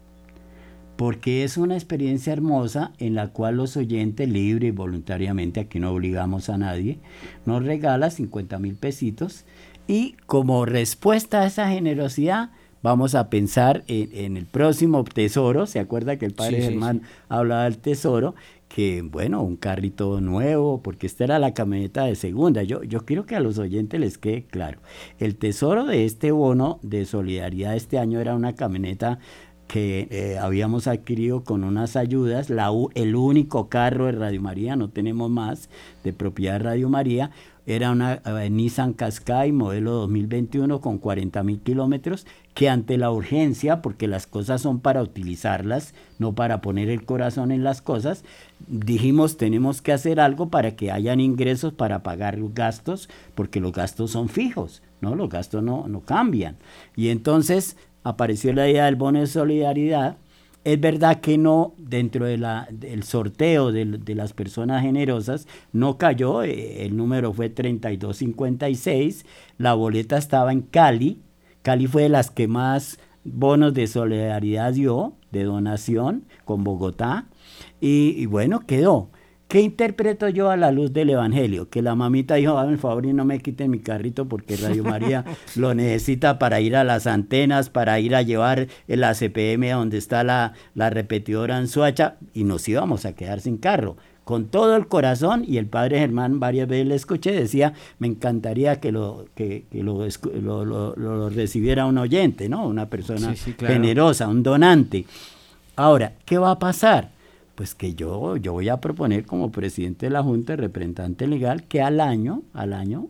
Porque es una experiencia hermosa en la cual los oyentes, libre y voluntariamente, aquí no obligamos a nadie, nos regala 50 mil pesitos Y como respuesta a esa generosidad, vamos a pensar en, el próximo tesoro. ¿Se acuerda que el padre Germán hablaba del tesoro? Que, bueno, un carrito nuevo, porque esta era la camioneta de segunda. Yo, yo quiero que a los oyentes les quede claro. El tesoro de este bono de solidaridad este año era una camioneta que eh, habíamos adquirido con unas ayudas, la, el único carro de Radio María, no tenemos más, de propiedad de Radio María, era una eh, Nissan Qashqai modelo 2021 con 40 mil kilómetros, que ante la urgencia, porque las cosas son para utilizarlas, no para poner el corazón en las cosas, dijimos tenemos que hacer algo para que hayan ingresos para pagar los gastos, porque los gastos son fijos, ¿no? Los gastos no, no cambian. Y entonces apareció la idea del bono de solidaridad. Es verdad que no, dentro del sorteo de, las personas generosas, no cayó, eh, el número fue 3256, la boleta estaba en Cali, Cali fue de las que más bonos de solidaridad dio, de donación, con Bogotá, y bueno, quedó. ¿Qué interpreto yo a la luz del Evangelio? Que la mamita dijo, háganme el favor y no me quiten mi carrito porque Radio María (laughs) lo necesita para ir a las antenas, para ir a llevar el ACPM donde está la, la repetidora en Suacha y nos íbamos a quedar sin carro. Con todo el corazón, y el padre Germán varias veces le escuché, decía, me encantaría que lo, que, lo, lo, recibiera un oyente, ¿no? Una persona generosa, un donante. Ahora, ¿qué va a pasar? Pues que yo, yo voy a proponer como presidente de la Junta, representante legal, que al año, al año,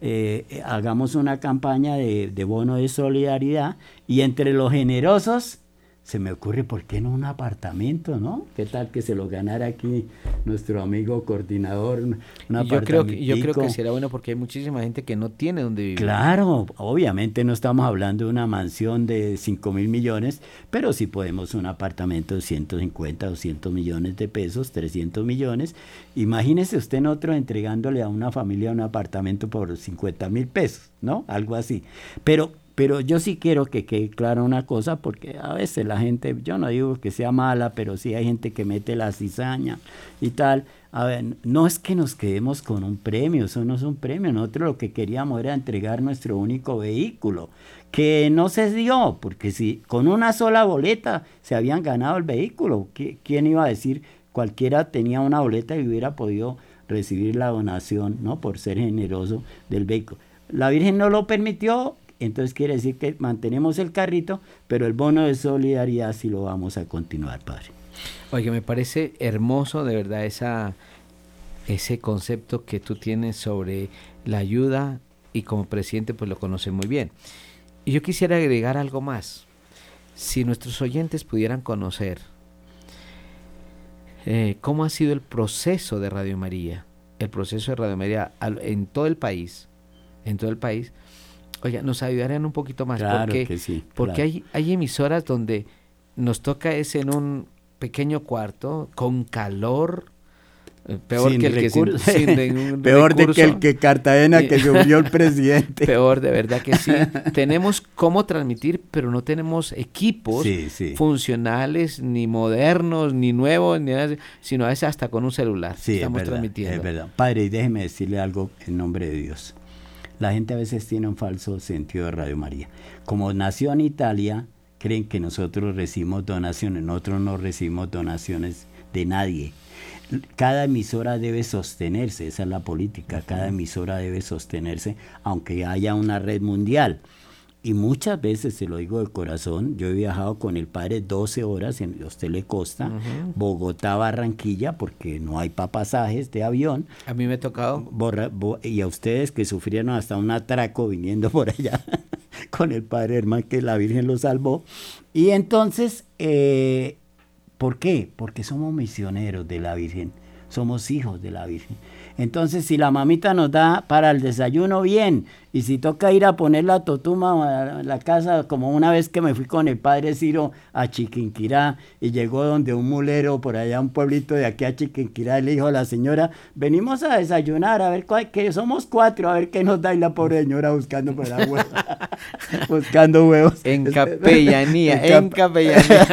eh, eh, hagamos una campaña de, de bono de solidaridad y entre los generosos se me ocurre, ¿por qué no un apartamento, no? ¿Qué tal que se lo ganara aquí nuestro amigo coordinador? Un yo, creo que, yo creo que será bueno porque hay muchísima gente que no tiene donde vivir. Claro, obviamente no estamos hablando de una mansión de 5 mil millones, pero sí podemos un apartamento de 150, 200 millones de pesos, 300 millones. Imagínese usted nosotros entregándole a una familia un apartamento por 50 mil pesos, ¿no? Algo así. Pero pero yo sí quiero que quede clara una cosa, porque a veces la gente, yo no digo que sea mala, pero sí hay gente que mete la cizaña y tal. A ver, no es que nos quedemos con un premio, eso no es un premio. Nosotros lo que queríamos era entregar nuestro único vehículo, que no se dio, porque si con una sola boleta se habían ganado el vehículo, ¿quién iba a decir? Cualquiera tenía una boleta y hubiera podido recibir la donación, ¿no? Por ser generoso del vehículo. La Virgen no lo permitió, entonces quiere decir que mantenemos el carrito, pero el bono de solidaridad sí lo vamos a continuar, padre. Oye, me parece hermoso de verdad esa, ese concepto que tú tienes sobre la ayuda y como presidente pues lo conoce muy bien. Y yo quisiera agregar algo más. Si nuestros oyentes pudieran conocer eh, cómo ha sido el proceso de Radio María, el proceso de Radio María en todo el país, en todo el país, Oye, nos ayudarían un poquito más. porque, que sí. Porque hay, hay emisoras donde nos toca es en un pequeño cuarto, con calor, eh, Peor que el que sin, (laughs) Peor de que el que Cartagena que llovió el (laughs) presidente. Peor, de verdad que sí. (laughs) tenemos cómo transmitir, pero no tenemos equipos funcionales, ni modernos, ni nuevos, ni nada, sino a veces hasta con un celular. Sí, estamos transmitiendo. Es verdad. Padre, y déjeme decirle algo en nombre de Dios. La gente a veces tiene un falso sentido de Radio María. Como nació en Italia, creen que nosotros recibimos donaciones. Nosotros no recibimos donaciones de nadie. Cada emisora debe sostenerse, esa es la política, cada emisora debe sostenerse aunque haya una red mundial. Y muchas veces, se lo digo de corazón, yo he viajado con el padre 12 horas, en, usted le costa, Bogotá, Barranquilla, porque no hay pasajes de avión. A mí me ha tocado. y a ustedes que sufrieron hasta un atraco viniendo por allá (laughs) con el padre hermano que la Virgen lo salvó. Y entonces, eh, ¿por qué? Porque somos misioneros de la Virgen, somos hijos de la Virgen. Entonces, si la mamita nos da para el desayuno, bien. Y si toca ir a poner la totuma a la casa, como una vez que me fui con el padre Ciro a Chiquinquirá y llegó donde un mulero por allá, un pueblito de aquí a Chiquinquirá, y le dijo a la señora, venimos a desayunar, a ver que somos cuatro, a ver qué nos da. Y la pobre señora buscando por la (laughs) buscando huevos. En capellanía, (laughs) en capellanía.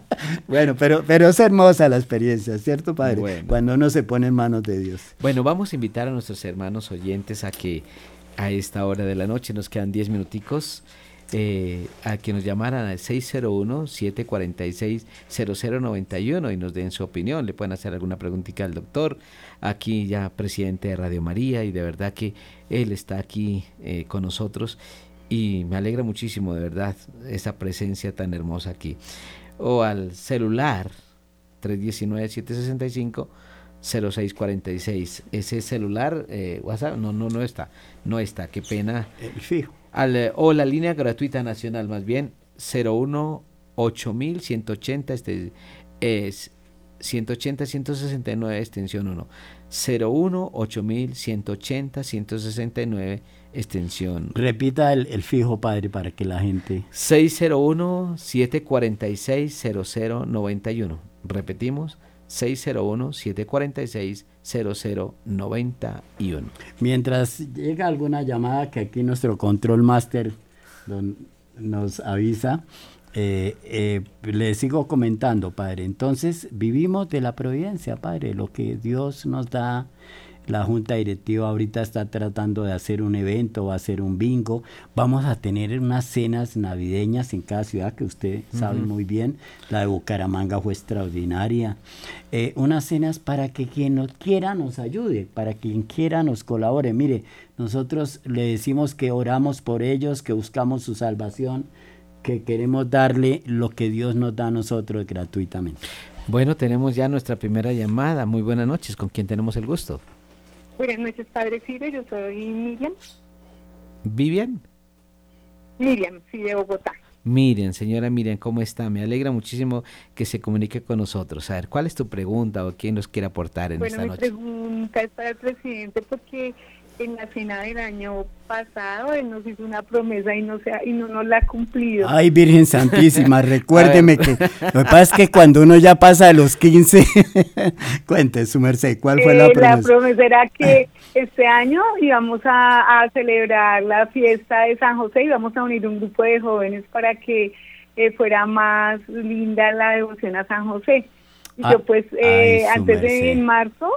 (laughs) (laughs) bueno, pero, pero es hermosa la experiencia, ¿cierto, Padre? Cuando uno se pone en manos de Dios. Bueno, vamos a invitar a nuestros hermanos oyentes a que a esta hora de la noche. Nos quedan 10 minuticos. Eh, a que nos llamaran al 601-746-0091 y nos den su opinión. Le pueden hacer alguna preguntita al doctor. Aquí ya presidente de Radio María y de verdad que él está aquí eh, con nosotros y me alegra muchísimo de verdad esa presencia tan hermosa aquí. O al celular 319-765. 0646. Ese celular, eh, WhatsApp, no, no, no está. No está, qué pena. El fijo. Eh, o la línea gratuita nacional, más bien, 01 8180, este es 180 169 extensión 1. 01 8180 169 extensión. Repita el, el, fijo, padre, para que la gente. 601 746 0091. Repetimos, 601-746-0091. Mientras llega alguna llamada que aquí nuestro control master nos avisa, eh, eh, le sigo comentando, Padre. Entonces, vivimos de la providencia, Padre, lo que Dios nos da la junta directiva ahorita está tratando de hacer un evento, va a hacer un bingo. Vamos a tener unas cenas navideñas en cada ciudad que usted sabe muy bien. La de Bucaramanga fue extraordinaria. Eh, unas cenas para que quien nos quiera nos ayude, para quien quiera nos colabore. Mire, nosotros le decimos que oramos por ellos, que buscamos su salvación, que queremos darle lo que Dios nos da a nosotros gratuitamente. Bueno, tenemos ya nuestra primera llamada. Muy buenas noches. ¿Con quién tenemos el gusto? Buenas noches, Padre Ciro. Yo soy Miriam. ¿Vivian? Miriam, sí, de Bogotá. Miriam, señora Miriam, ¿cómo está? Me alegra muchísimo que se comunique con nosotros. A ver, ¿cuál es tu pregunta o quién nos quiere aportar en esta noche? Bueno, mi pregunta es para el presidente porque en la cena del año pasado él nos hizo una promesa y no, y no nos la ha cumplido. Ay, Virgen Santísima, (laughs) recuérdeme que lo que pasa es que cuando uno ya pasa de los 15, (laughs) cuente su merced, ¿cuál fue la promesa? La promesa era que este año íbamos a, celebrar la fiesta de San José y vamos a unir un grupo de jóvenes para que eh, fuera más linda la devoción a San José. Y yo ah, pues eh, antes de en marzo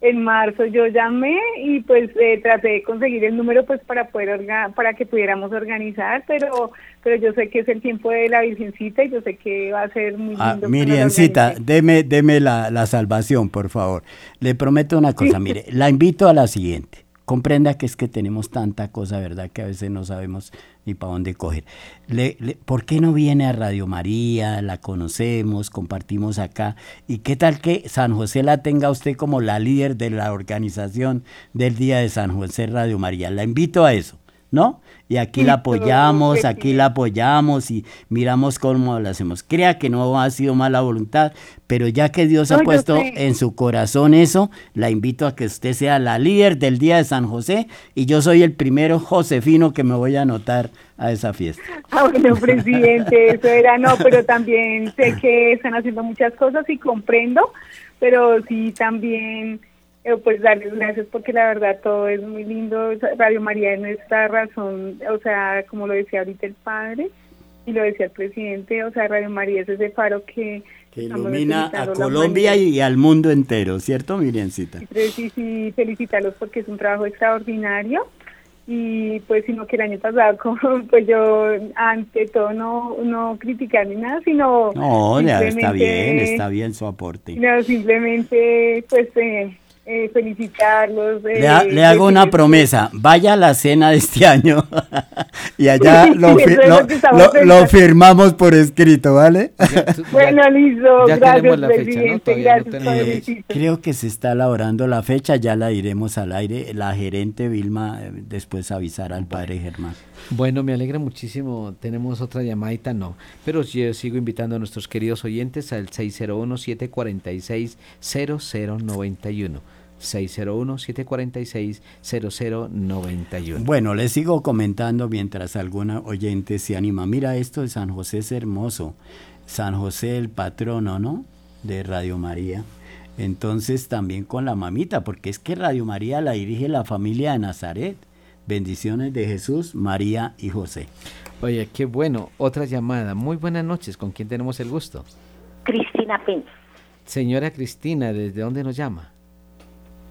en marzo yo llamé y pues eh, traté de conseguir el número pues para poder para que pudiéramos organizar pero pero yo sé que es el tiempo de la virgencita y yo sé que va a ser muy ah, lindo Miriancita deme deme la, la, salvación por favor. Le prometo una cosa (laughs) mire la invito a la siguiente comprenda que es que tenemos tanta cosa, ¿verdad? Que a veces no sabemos ni para dónde coger. Le, ¿Por qué no viene a Radio María? La conocemos, compartimos acá. ¿Y qué tal que San José la tenga usted como la líder de la organización del Día de San José Radio María? La invito a eso, ¿no? y aquí la apoyamos, aquí la apoyamos y miramos cómo lo hacemos. Crea que no ha sido mala voluntad, pero ya que Dios ha puesto en su corazón eso, la invito a que usted sea la líder del Día de San José y yo soy el primero Josefino que me voy a anotar a esa fiesta. Ah, bueno, presidente, (laughs) eso era no, pero también sé que están haciendo muchas cosas y comprendo, pero sí también pues darles gracias porque la verdad todo es muy lindo. Radio María es nuestra razón, o sea, como lo decía ahorita el padre y lo decía el presidente, o sea, Radio María es ese faro que... Que ilumina a Colombia y al mundo entero, ¿cierto, Miriancita? Sí, sí, felicitarlos porque es un trabajo extraordinario y pues sino que el año pasado (laughs) pues yo ante todo no no criticar ni nada sino no está bien está bien su aporte no simplemente pues eh, eh, felicitarlos. le, le, hago una promesa, vaya a la cena de este año (laughs) y allá lo, lo, firmamos por escrito, ¿vale? (laughs) bueno, listo, gracias, presidente, gracias, Creo que se está elaborando la fecha, ya la iremos al aire, la gerente Vilma eh, después avisará al padre Germán. Bueno, me alegra muchísimo. Tenemos otra llamadita, no. Pero yo sigo invitando a nuestros queridos oyentes al 601-746-0091. 601-746-0091. Bueno, les sigo comentando mientras alguna oyente se anima. Mira, esto de San José es hermoso. San José, el patrono, ¿no? De Radio María. Entonces también con la mamita, porque es que Radio María la dirige la familia de Nazaret. Bendiciones de Jesús, María y José. Oye, qué bueno. Otra llamada. Muy buenas noches. ¿Con quién tenemos el gusto? Cristina Peña. Señora Cristina, ¿desde dónde nos llama?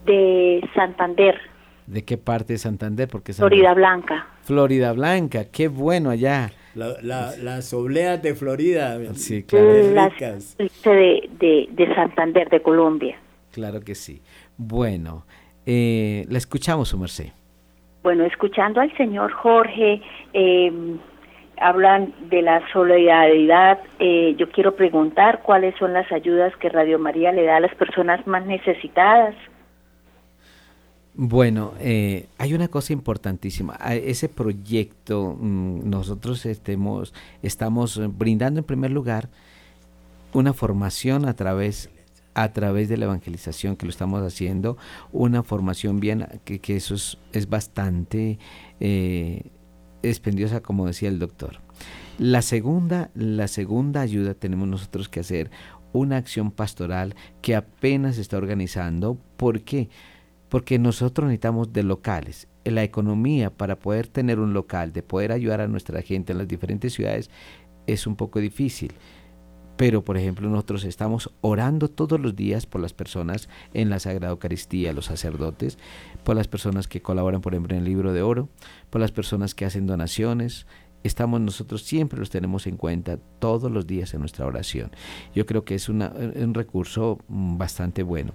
De Santander. ¿De qué parte de Santander? Porque Florida Blanca. Florida Blanca, qué bueno allá. las obleas de Florida. Sí, claro. Las de, de, de, Santander, de Colombia. Claro que sí. Bueno, eh, la escuchamos, su merced. Bueno, escuchando al señor Jorge, eh, hablan de la solidaridad. Eh, yo quiero preguntar cuáles son las ayudas que Radio María le da a las personas más necesitadas. Bueno, eh, hay una cosa importantísima. ese proyecto mm, nosotros estemos, estamos brindando en primer lugar una formación a través a través de la evangelización que lo estamos haciendo, una formación bien, que, que eso es, es bastante eh, expendiosa, como decía el doctor. La segunda, la segunda ayuda tenemos nosotros que hacer una acción pastoral que apenas está organizando. ¿Por qué? Porque nosotros necesitamos de locales. La economía para poder tener un local, de poder ayudar a nuestra gente en las diferentes ciudades, es un poco difícil. Pero, por ejemplo, nosotros estamos orando todos los días por las personas en la Sagrada Eucaristía, los sacerdotes, por las personas que colaboran, por ejemplo, en el libro de oro, por las personas que hacen donaciones. Estamos nosotros siempre los tenemos en cuenta todos los días en nuestra oración. Yo creo que es un recurso mm, bastante bueno.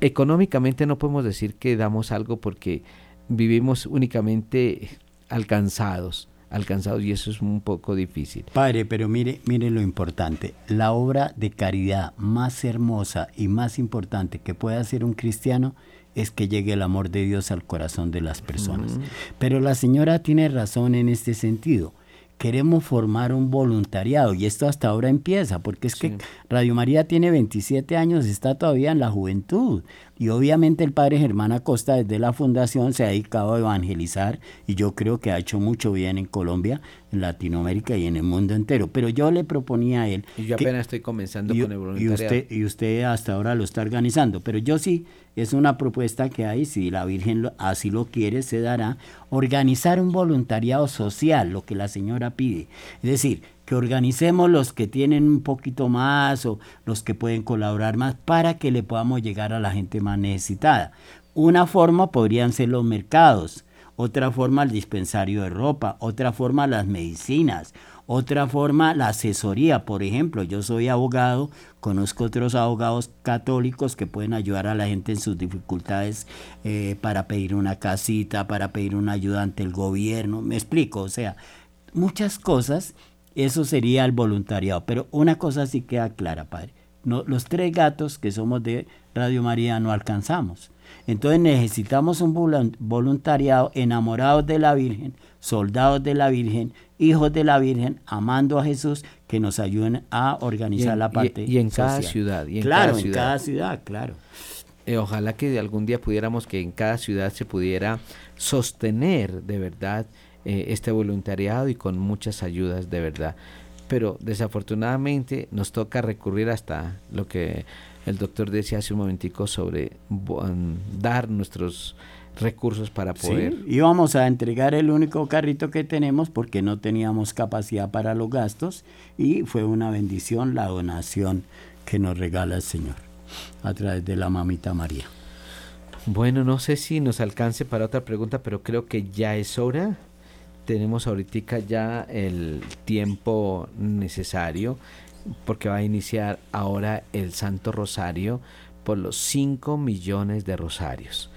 Económicamente no podemos decir que damos algo porque vivimos únicamente alcanzados alcanzados y eso es un poco difícil. Padre, pero mire, mire lo importante, la obra de caridad más hermosa y más importante que puede hacer un cristiano es que llegue el amor de Dios al corazón de las personas. Pero la señora tiene razón en este sentido queremos formar un voluntariado y esto hasta ahora empieza, porque es que Radio María tiene 27 años, está todavía en la juventud y obviamente el padre Germán Acosta desde la fundación se ha dedicado a evangelizar y yo creo que ha hecho mucho bien en Colombia, en Latinoamérica y en el mundo entero. Pero yo le proponía a él... Y yo apenas estoy comenzando con el voluntariado. Y usted, y usted hasta ahora lo está organizando, pero yo sí, es una propuesta que hay, si la Virgen así lo quiere, se dará, organizar un voluntariado social, lo que la señora pide. Es decir, que organicemos los que tienen un poquito más o los que pueden colaborar más para que le podamos llegar a la gente más necesitada. Una forma podrían ser los mercados, otra forma el dispensario de ropa, otra forma las medicinas, otra forma la asesoría. Por ejemplo, yo soy abogado, conozco otros abogados católicos que pueden ayudar a la gente en sus dificultades eh, para pedir una casita, para pedir una ayuda ante el gobierno. Me explico, o sea, muchas cosas eso sería el voluntariado. Pero una cosa sí queda clara, padre. No, los tres gatos que somos de Radio María no alcanzamos. Entonces necesitamos un voluntariado enamorados de la Virgen, soldados de la Virgen, hijos de la Virgen, amando a Jesús, que nos ayuden a organizar la parte. Y, en cada ciudad. Y en claro, cada ciudad. en cada ciudad, claro. Eh, ojalá que algún día pudiéramos que en cada ciudad se pudiera sostener de verdad eh, este voluntariado y con muchas ayudas de verdad. Pero desafortunadamente nos toca recurrir hasta lo que el doctor decía hace un momentico sobre dar nuestros recursos para poder. Sí, íbamos a entregar el único carrito que tenemos porque no teníamos capacidad para los gastos y fue una bendición la donación que nos regala el Señor a través de la mamita María. Bueno, no sé si nos alcance para otra pregunta, pero creo que ya es hora tenemos ahorita ya el tiempo necesario porque va a iniciar ahora el Santo Rosario por los 5 millones de rosarios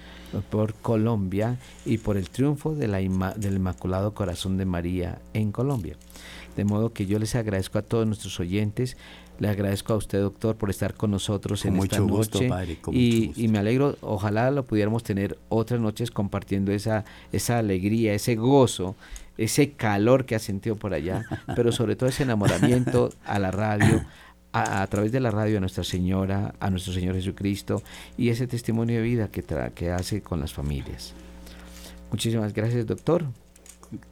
por Colombia y por el triunfo de la del Inmaculado Corazón de María en Colombia. De modo que yo les agradezco a todos nuestros oyentes le agradezco a usted, doctor, por estar con nosotros en esta noche. y, y, me alegro, ojalá lo pudiéramos tener otras noches compartiendo esa, esa alegría, ese gozo, ese calor que ha sentido por allá, (laughs) pero sobre todo ese enamoramiento a la radio, a, través de la radio a Nuestra Señora, a nuestro Señor Jesucristo y ese testimonio de vida que, que hace con las familias. Muchísimas gracias, doctor.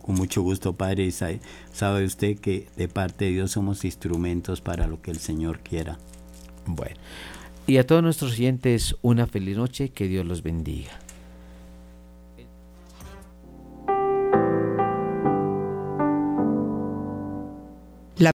Con mucho gusto, Padre. Sabe usted que de parte de Dios somos instrumentos para lo que el Señor quiera. Bueno, y a todos nuestros oyentes una feliz noche, que Dios los bendiga.